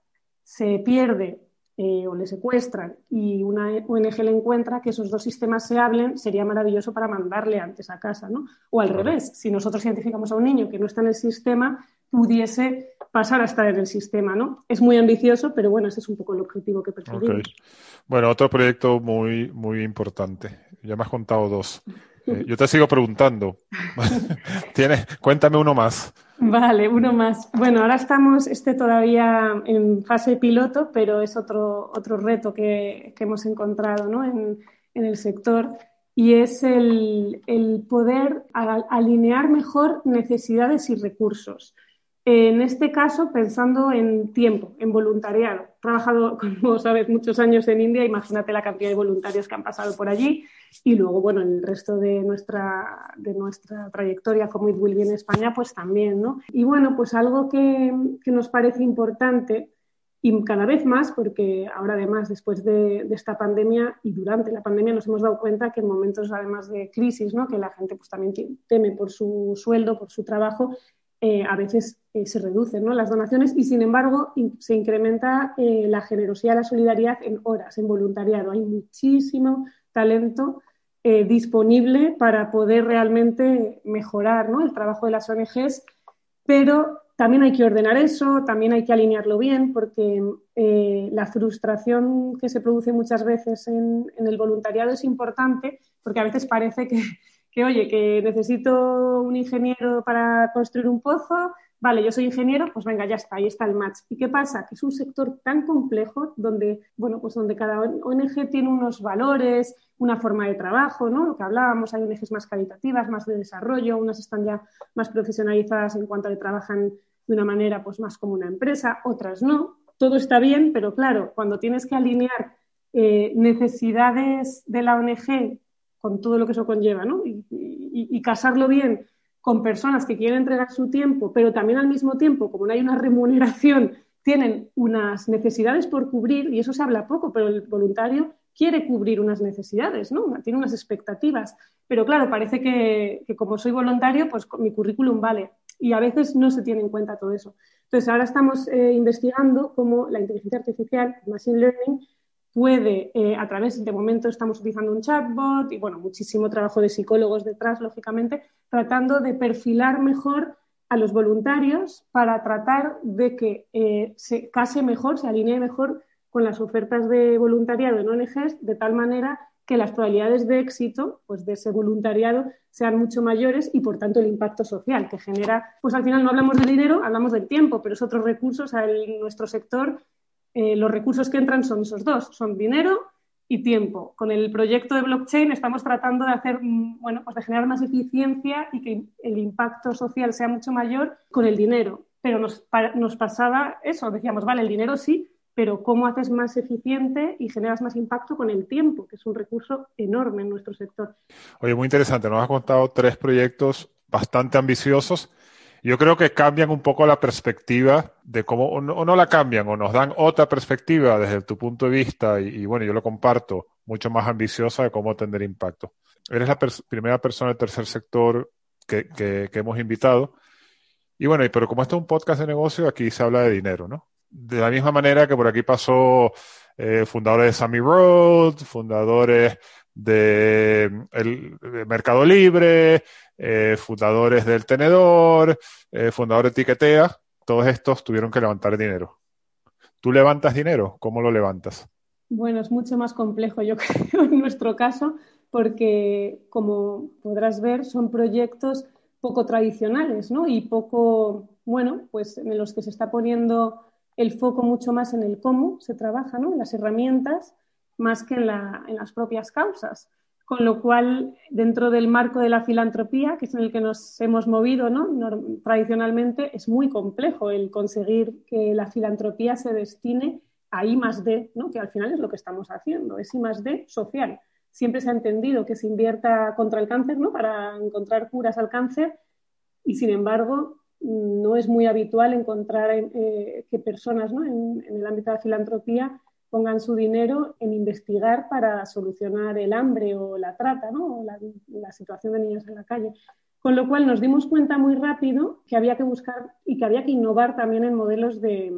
se pierde eh, o le secuestran y una ONG le encuentra, que esos dos sistemas se hablen, sería maravilloso para mandarle antes a casa, ¿no? O al revés, si nosotros identificamos a un niño que no está en el sistema, pudiese pasar a estar en el sistema, ¿no? Es muy ambicioso, pero bueno, ese es un poco el objetivo que perseguimos. Bueno, otro proyecto muy, muy importante. Ya me has contado dos. Eh, yo te sigo preguntando. ¿Tienes? Cuéntame uno más. Vale, uno más. Bueno, ahora estamos este todavía en fase piloto, pero es otro, otro reto que, hemos encontrado ¿no? en, el sector y es el, el poder alinear mejor necesidades y recursos. En este caso, pensando en tiempo, en voluntariado. He trabajado, como sabes, muchos años en India, imagínate la cantidad de voluntarios que han pasado por allí y luego, bueno, en el resto de nuestra, de nuestra trayectoria como It Will Be en España, pues también, ¿no? Y bueno, pues algo que, que nos parece importante y cada vez más, porque ahora además, después de, de, esta pandemia y durante la pandemia nos hemos dado cuenta que en momentos además de crisis, ¿no? que la gente pues también teme por su sueldo, por su trabajo, eh, a veces eh, se reducen las donaciones y, sin embargo, se incrementa eh, la generosidad, la solidaridad en horas, en voluntariado. Hay muchísimo talento disponible para poder realmente mejorar el trabajo de las ONGs, pero también hay que ordenar eso, también hay que alinearlo bien, porque la frustración que se produce muchas veces en el voluntariado es importante, porque a veces parece que que, oye, que necesito un ingeniero para construir un pozo, vale, yo soy ingeniero, pues venga, ya está, ahí está el match. ¿Y qué pasa? Que es un sector tan complejo donde, bueno, pues donde cada ONG tiene unos valores, una forma de trabajo, ¿no? Lo que hablábamos, hay ONGs más caritativas, más de desarrollo, unas están ya más profesionalizadas en cuanto a que trabajan de una manera pues más como una empresa, otras no. Todo está bien, pero claro, cuando tienes que alinear eh, necesidades de la ONG con todo lo que eso conlleva, ¿no? Y, casarlo bien con personas que quieren entregar su tiempo, pero también al mismo tiempo, como no hay una remuneración, tienen unas necesidades por cubrir, y eso se habla poco, pero el voluntario quiere cubrir unas necesidades, ¿no? Tiene unas expectativas. Pero claro, parece que, como soy voluntario, pues mi currículum vale. Y a veces no se tiene en cuenta todo eso. Entonces, ahora estamos eh, investigando cómo la inteligencia artificial, machine learning, puede, eh, a través, de momento estamos utilizando un chatbot y, bueno, muchísimo trabajo de psicólogos detrás, lógicamente, tratando de perfilar mejor a los voluntarios para tratar de que eh, se case mejor, se alinee mejor con las ofertas de voluntariado en ONGs, de tal manera que las probabilidades de éxito pues, de ese voluntariado sean mucho mayores y, por tanto, el impacto social que genera, pues al final no hablamos de dinero, hablamos del tiempo, pero es otro recurso, o nuestro sector eh, los recursos que entran son esos dos, son dinero y tiempo. Con el proyecto de blockchain estamos tratando de hacer, mm, bueno, pues de generar más eficiencia y que el impacto social sea mucho mayor con el dinero. Pero nos, nos pasaba eso, decíamos, vale, el dinero sí, pero cómo haces más eficiente y generas más impacto con el tiempo, que es un recurso enorme en nuestro sector. Oye, muy interesante. Nos has contado tres proyectos bastante ambiciosos yo creo que cambian un poco la perspectiva de cómo, o no, la cambian, o nos dan otra perspectiva desde tu punto de vista, y, bueno, yo lo comparto, mucho más ambiciosa de cómo tener impacto. Eres la primera persona del tercer sector que, que, hemos invitado. Y bueno, pero como esto es un podcast de negocio, aquí se habla de dinero, ¿no? De la misma manera que por aquí pasó eh, fundadores de Sammy Road, fundadores de, el, Mercado Libre, eh, fundadores del Tenedor, eh, fundadores de Tiquetea, todos estos tuvieron que levantar dinero. ¿Tú levantas dinero? ¿Cómo lo levantas? Bueno, es mucho más complejo, yo creo, en nuestro caso, porque como podrás ver, son proyectos poco tradicionales, ¿no? Y poco, bueno, pues en los que se está poniendo el foco mucho más en el cómo se trabaja, ¿no? las herramientas, más que en, las propias causas. Con lo cual, dentro del marco de la filantropía, que es en el que nos hemos movido ¿no? tradicionalmente, es muy complejo el conseguir que la filantropía se destine a I más D, ¿no? que al final es lo que estamos haciendo, es I más D social. Siempre se ha entendido que se invierta contra el cáncer, ¿no? para encontrar curas al cáncer, y sin embargo, no es muy habitual encontrar eh, que personas en, el ámbito de la filantropía pongan su dinero en investigar para solucionar el hambre o la trata ¿no? o la, situación de niños en la calle. Con lo cual nos dimos cuenta muy rápido que había que buscar y que había que innovar también en modelos de,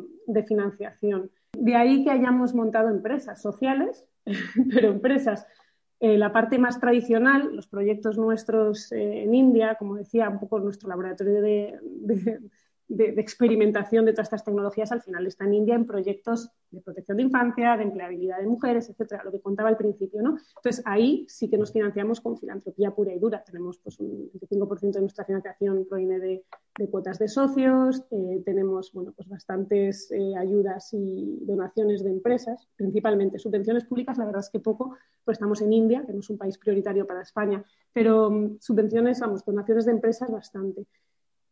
financiación. De ahí que hayamos montado empresas sociales, pero empresas eh, la parte más tradicional, los proyectos nuestros eh, en India, como decía, un poco nuestro laboratorio de, experimentación de todas estas tecnologías al final está en India en proyectos de protección de infancia, de empleabilidad de mujeres, etcétera, lo que contaba al principio, ¿no? Entonces ahí sí que nos financiamos con filantropía pura y dura. Tenemos pues un 25% de nuestra financiación proviene de, cuotas de socios, eh, tenemos bueno pues bastantes eh, ayudas y donaciones de empresas, principalmente subvenciones públicas, la verdad es que poco, pues estamos en India, que no es un país prioritario para España, pero mm, subvenciones, vamos, donaciones de empresas bastante.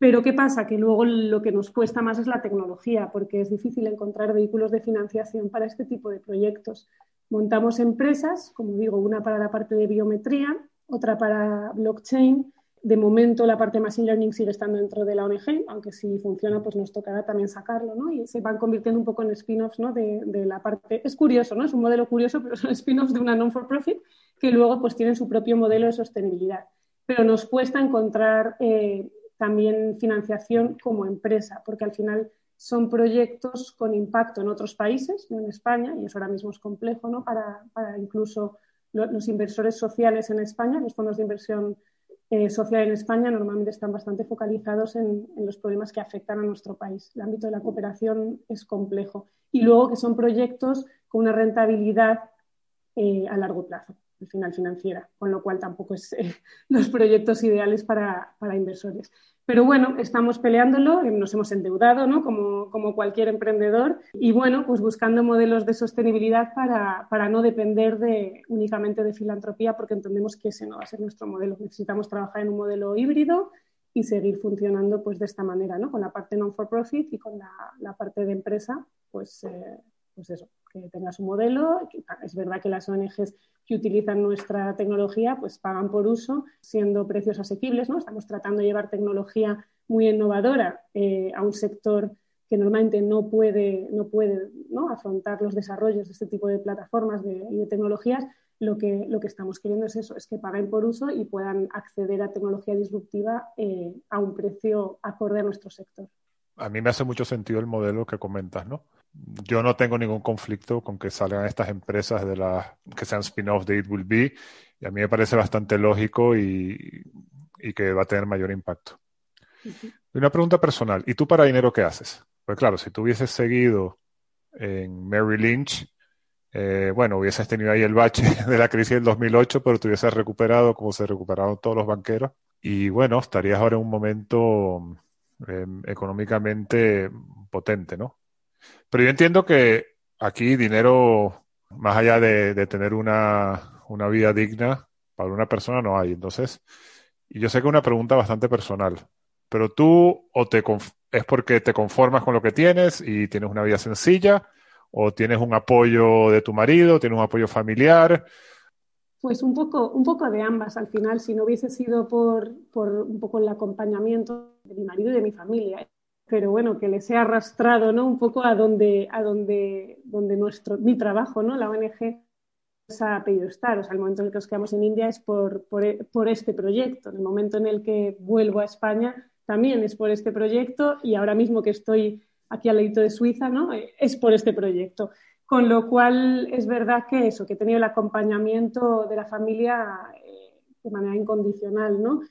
Pero ¿qué pasa? Que luego lo que nos cuesta más es la tecnología, porque es difícil encontrar vehículos de financiación para este tipo de proyectos. Montamos empresas, como digo, una para la parte de biometría, otra para blockchain. De momento la parte de machine learning sigue estando dentro de la ONG, aunque si funciona pues nos tocará también sacarlo, ¿no? Y se van convirtiendo un poco en spin-offs, ¿no? De, de, la parte... Es curioso, ¿no? Es un modelo curioso, pero son spin-offs de una non-for-profit que luego pues tienen su propio modelo de sostenibilidad. Pero nos cuesta encontrar eh, también financiación como empresa, porque al final son proyectos con impacto en otros países, no en España, y eso ahora mismo es complejo ¿no? para, incluso los inversores sociales en España, los fondos de inversión eh, social en España normalmente están bastante focalizados en, los problemas que afectan a nuestro país. El ámbito de la cooperación es complejo. Y luego que son proyectos con una rentabilidad eh, a largo plazo al final financiera, con lo cual tampoco es los proyectos ideales para, inversores. Pero bueno, estamos peleándolo, eh, nos hemos endeudado, ¿no? Como, como, cualquier emprendedor, y bueno, pues buscando modelos de sostenibilidad para, para, no depender de, únicamente de filantropía, porque entendemos que ese no va a ser nuestro modelo. Necesitamos trabajar en un modelo híbrido y seguir funcionando pues de esta manera, ¿no? Con la parte non-for-profit y con la, la, parte de empresa, pues, eh, pues eso, que tenga su modelo. Es verdad que las ONGs que utilizan nuestra tecnología pues pagan por uso, siendo precios asequibles. ¿no? Estamos tratando de llevar tecnología muy innovadora eh, a un sector que normalmente no puede, no puede ¿no? afrontar los desarrollos de este tipo de plataformas y de tecnologías, lo que, lo que estamos queriendo es eso, es que paguen por uso y puedan acceder a tecnología disruptiva eh, a un precio acorde a nuestro sector. A mí me hace mucho sentido el modelo que comentas, ¿no? Yo no tengo ningún conflicto con que salgan estas empresas de la que sean spin-off de It Will Be y a mí me parece bastante lógico y, que va a tener mayor impacto. Una pregunta personal, ¿y tú para dinero qué haces? Pues claro, si tú hubieses seguido en Mary Lynch, eh, bueno, hubieses tenido ahí el bache de la crisis del 2008, pero te hubieses recuperado como se recuperaron todos los banqueros y bueno, estarías ahora en un momento em, económicamente potente, ¿no? Pero yo entiendo que aquí dinero, más allá de, tener una, una, vida digna para una persona, no hay. Entonces, y yo sé que es una pregunta bastante personal, pero tú o te es porque te conformas con lo que tienes y tienes una vida sencilla, o tienes un apoyo de tu marido, tienes un apoyo familiar. Pues un poco, un poco de ambas al final, si no hubiese sido por, por un poco el acompañamiento de mi marido y de mi familia pero bueno, que les he arrastrado ¿no? un poco a donde, a donde, donde nuestro, mi trabajo, ¿no? la ONG, ha pedido estar. O sea, el momento en el que nos quedamos en India es por, por, este proyecto. En el momento en el que vuelvo a España también es por este proyecto y ahora mismo que estoy aquí al ladito de Suiza, ¿no? es por este proyecto. Con lo cual es verdad que eso, que he tenido el acompañamiento de la familia eh, de manera incondicional, ¿no?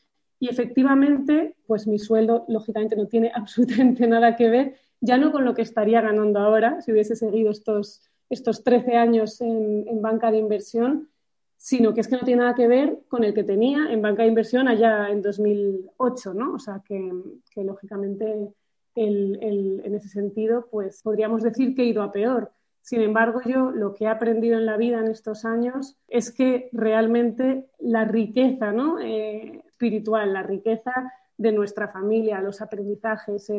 Y efectivamente, pues mi sueldo, lógicamente, no tiene absolutamente nada que ver, ya no con lo que estaría ganando ahora, si hubiese seguido estos, estos 13 años en, banca de inversión, sino que es que no tiene nada que ver con el que tenía en banca de inversión allá en 2008, ¿no? O sea, que, lógicamente en ese sentido, pues podríamos decir que he ido a peor. Sin embargo, yo lo que he aprendido en la vida en estos años es que realmente la riqueza ¿no? Eh, espiritual, la riqueza de nuestra familia, los aprendizajes,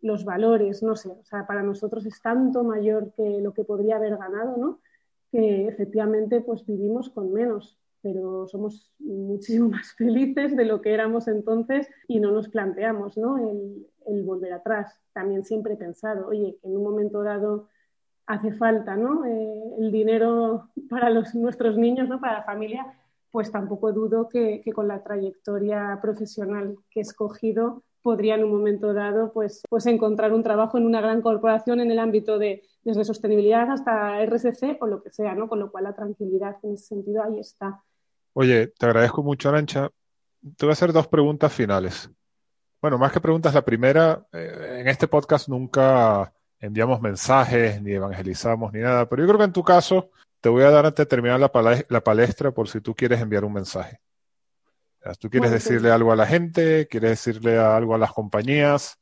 los valores, no sé, o sea, para nosotros es tanto mayor que lo que podría haber ganado, ¿no? Que efectivamente pues vivimos con menos, pero somos muchísimo más felices de lo que éramos entonces y no nos planteamos, ¿no? El, volver atrás. También siempre he pensado, oye, que en un momento dado hace falta, ¿no? Eh, el dinero para los, nuestros niños, ¿no? Para la familia, pues tampoco dudo que, con la trayectoria profesional que he escogido podría en un momento dado pues, pues encontrar un trabajo en una gran corporación en el ámbito de desde sostenibilidad hasta RSC o lo que sea, ¿no? Con lo cual la tranquilidad en ese sentido ahí está. Oye, te agradezco mucho, Arancha. Te voy a hacer dos preguntas finales. Bueno, más que preguntas, la primera, eh, en este podcast nunca enviamos mensajes, ni evangelizamos, ni nada, pero yo creo que en tu caso te voy a dar antes de terminar la, palestra por si tú quieres enviar un mensaje. tú quieres decirle algo a la gente, quieres decirle algo a las compañías,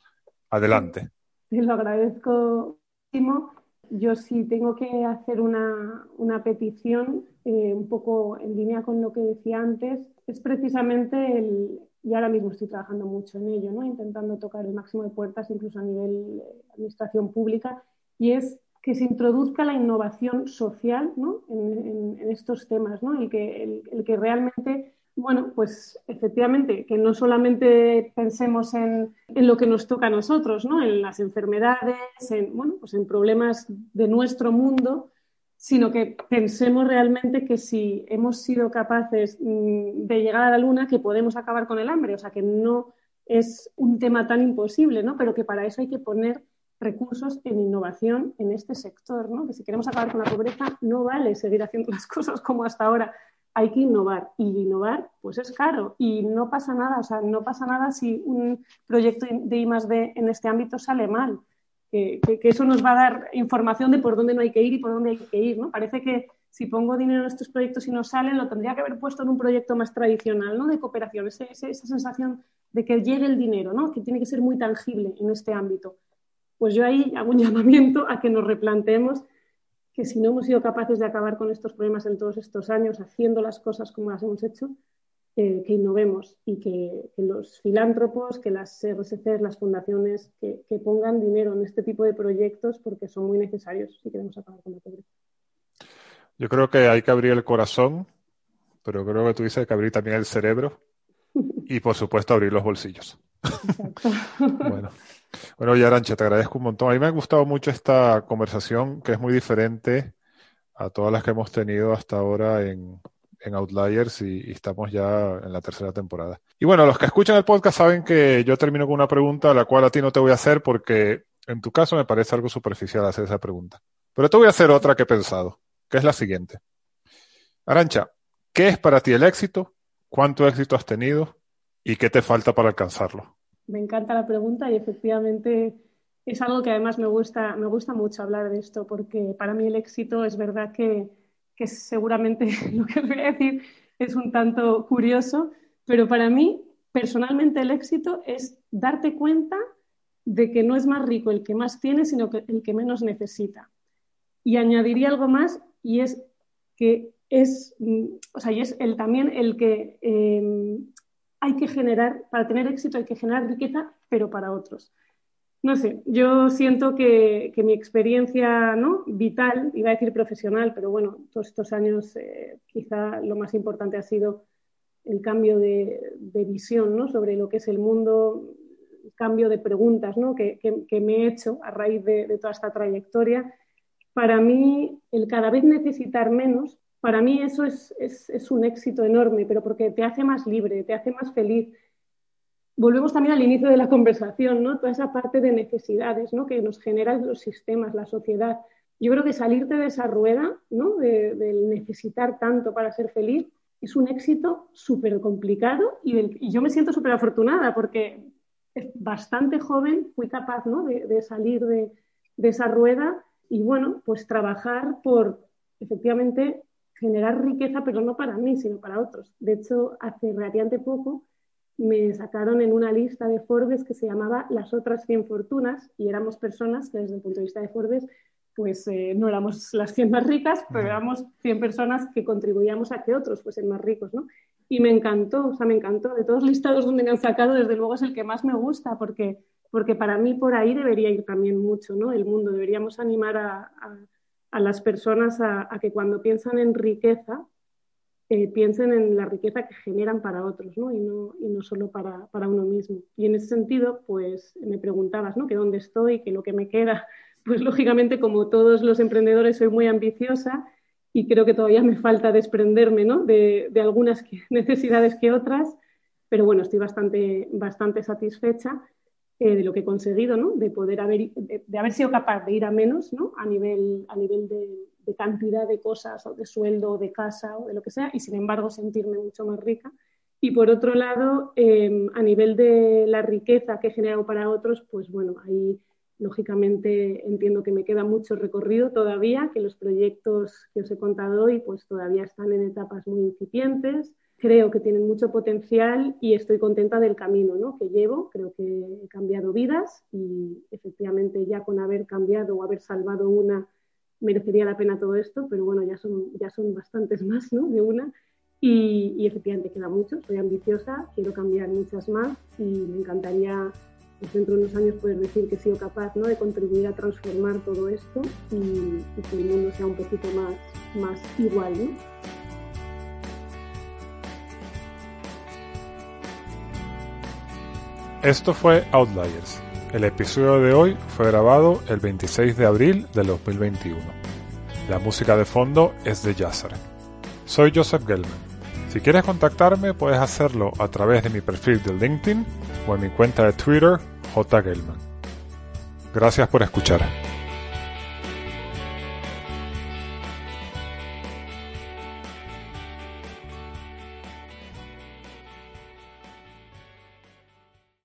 adelante. Te lo agradezco, Timo. Yo sí tengo que hacer una, petición eh, un poco en línea con lo que decía antes. Es precisamente el, y ahora mismo estoy trabajando mucho en ello, ¿no? intentando tocar el máximo de puertas, incluso a nivel de administración pública, y es que se introduzca la innovación social ¿no? en, estos temas, ¿no? el, que, el, que realmente, bueno, pues efectivamente, que no solamente pensemos en, en, lo que nos toca a nosotros, ¿no? en las enfermedades, en, bueno, pues en problemas de nuestro mundo, sino que pensemos realmente que si hemos sido capaces mm, de llegar a la luna, que podemos acabar con el hambre, o sea, que no es un tema tan imposible, ¿no? Pero que para eso hay que poner recursos en innovación en este sector, ¿no? Que si queremos acabar con la pobreza, no vale seguir haciendo las cosas como hasta ahora. Hay que innovar y innovar, pues es caro y no pasa nada, o sea, no pasa nada si un proyecto de I+D en este ámbito sale mal que, eso nos va a dar información de por dónde no hay que ir y por dónde hay que ir. ¿no? Parece que si pongo dinero en estos proyectos y no salen, lo tendría que haber puesto en un proyecto más tradicional, ¿no? de cooperación, esa sensación de que llegue el dinero, ¿no? que tiene que ser muy tangible en este ámbito. Pues yo ahí hago un llamamiento a que nos replanteemos que si no hemos sido capaces de acabar con estos problemas en todos estos años, haciendo las cosas como las hemos hecho, que innovemos y que, los filántropos, que las RSC, las fundaciones, que, pongan dinero en este tipo de proyectos porque son muy necesarios si queremos acabar con la pobreza. Yo creo que hay que abrir el corazón, pero creo que tú dices que abrir también el cerebro y por supuesto abrir los bolsillos. Bueno. Bueno, y Arancha, te agradezco un montón. A mí me ha gustado mucho esta conversación, que es muy diferente a todas las que hemos tenido hasta ahora en, en Outliers y, estamos ya en la tercera temporada. Y bueno, los que escuchan el podcast saben que yo termino con una pregunta, la cual a ti no te voy a hacer porque en tu caso me parece algo superficial hacer esa pregunta. Pero te voy a hacer otra que he pensado, que es la siguiente. Arancha, ¿qué es para ti el éxito? ¿Cuánto éxito has tenido? ¿Y qué te falta para alcanzarlo? Me encanta la pregunta y efectivamente es algo que además me gusta, me gusta mucho hablar de esto porque para mí el éxito es verdad que que seguramente lo que voy a decir es un tanto curioso, pero para mí, personalmente, el éxito es darte cuenta de que no es más rico el que más tiene, sino que el que menos necesita. Y añadiría algo más, y es que es, o sea, y es el, también el que eh, hay que generar, para tener éxito hay que generar riqueza, pero para otros. No sé, yo siento que, mi experiencia ¿no? vital, iba a decir profesional, pero bueno, todos estos años eh, quizá lo más importante ha sido el cambio de, visión ¿no? sobre lo que es el mundo, el cambio de preguntas ¿no? que, me he hecho a raíz de, toda esta trayectoria. Para mí, el cada vez necesitar menos, para mí eso es, es un éxito enorme, pero porque te hace más libre, te hace más feliz volvemos también al inicio de la conversación, ¿no? Toda esa parte de necesidades, ¿no? Que nos generan los sistemas, la sociedad. Yo creo que salirte de esa rueda, ¿no? del necesitar tanto para ser feliz, es un éxito súper complicado y, yo me siento súper afortunada porque bastante joven fui capaz, ¿no? De, salir de, de esa rueda y, bueno, pues trabajar por, efectivamente, generar riqueza, pero no para mí, sino para otros. De hecho, hace relativamente poco me sacaron en una lista de Forbes que se llamaba Las otras 100 fortunas y éramos personas que desde el punto de vista de Forbes pues eh, no éramos las 100 más ricas, pero éramos 100 personas que contribuíamos a que otros fuesen más ricos, ¿no? Y me encantó, o sea, me encantó. De todos los listados donde me han sacado, desde luego es el que más me gusta, porque, porque para mí por ahí debería ir también mucho, ¿no? El mundo, deberíamos animar a, a, las personas a, que cuando piensan en riqueza, eh, piensen en la riqueza que generan para otros, ¿no? Y no, y no solo para, para, uno mismo. Y en ese sentido, pues me preguntabas, ¿no? Que dónde estoy, que lo que me queda. Pues lógicamente, como todos los emprendedores, soy muy ambiciosa y creo que todavía me falta desprenderme, ¿no? De, de algunas necesidades que otras, pero bueno, estoy bastante, bastante satisfecha eh, de lo que he conseguido, ¿no? De poder haber, de, haber sido capaz de ir a menos, ¿no? A nivel, a nivel de, cantidad de cosas, o de sueldo, de casa, o de lo que sea, y sin embargo sentirme mucho más rica. Y por otro lado, eh, a nivel de la riqueza que he generado para otros, pues bueno, ahí lógicamente entiendo que me queda mucho recorrido todavía, que los proyectos que os he contado hoy pues todavía están en etapas muy incipientes. Creo que tienen mucho potencial y estoy contenta del camino ¿no? que llevo. Creo que he cambiado vidas y efectivamente ya con haber cambiado o haber salvado una merecería la pena todo esto, pero bueno, ya son, ya son bastantes más ¿no? de una y, y efectivamente queda mucho, soy ambiciosa, quiero cambiar muchas más y me encantaría pues dentro de unos años poder decir que he sido capaz ¿no? de contribuir a transformar todo esto y, y, que el mundo sea un poquito más, más igual. ¿no? Esto fue Outliers el episodio de hoy fue grabado el 26 de abril del 2021. La música de fondo es de Yasser. Soy Joseph Gelman. Si quieres contactarme puedes hacerlo a través de mi perfil de LinkedIn o en mi cuenta de Twitter J. Gelman. Gracias por escuchar.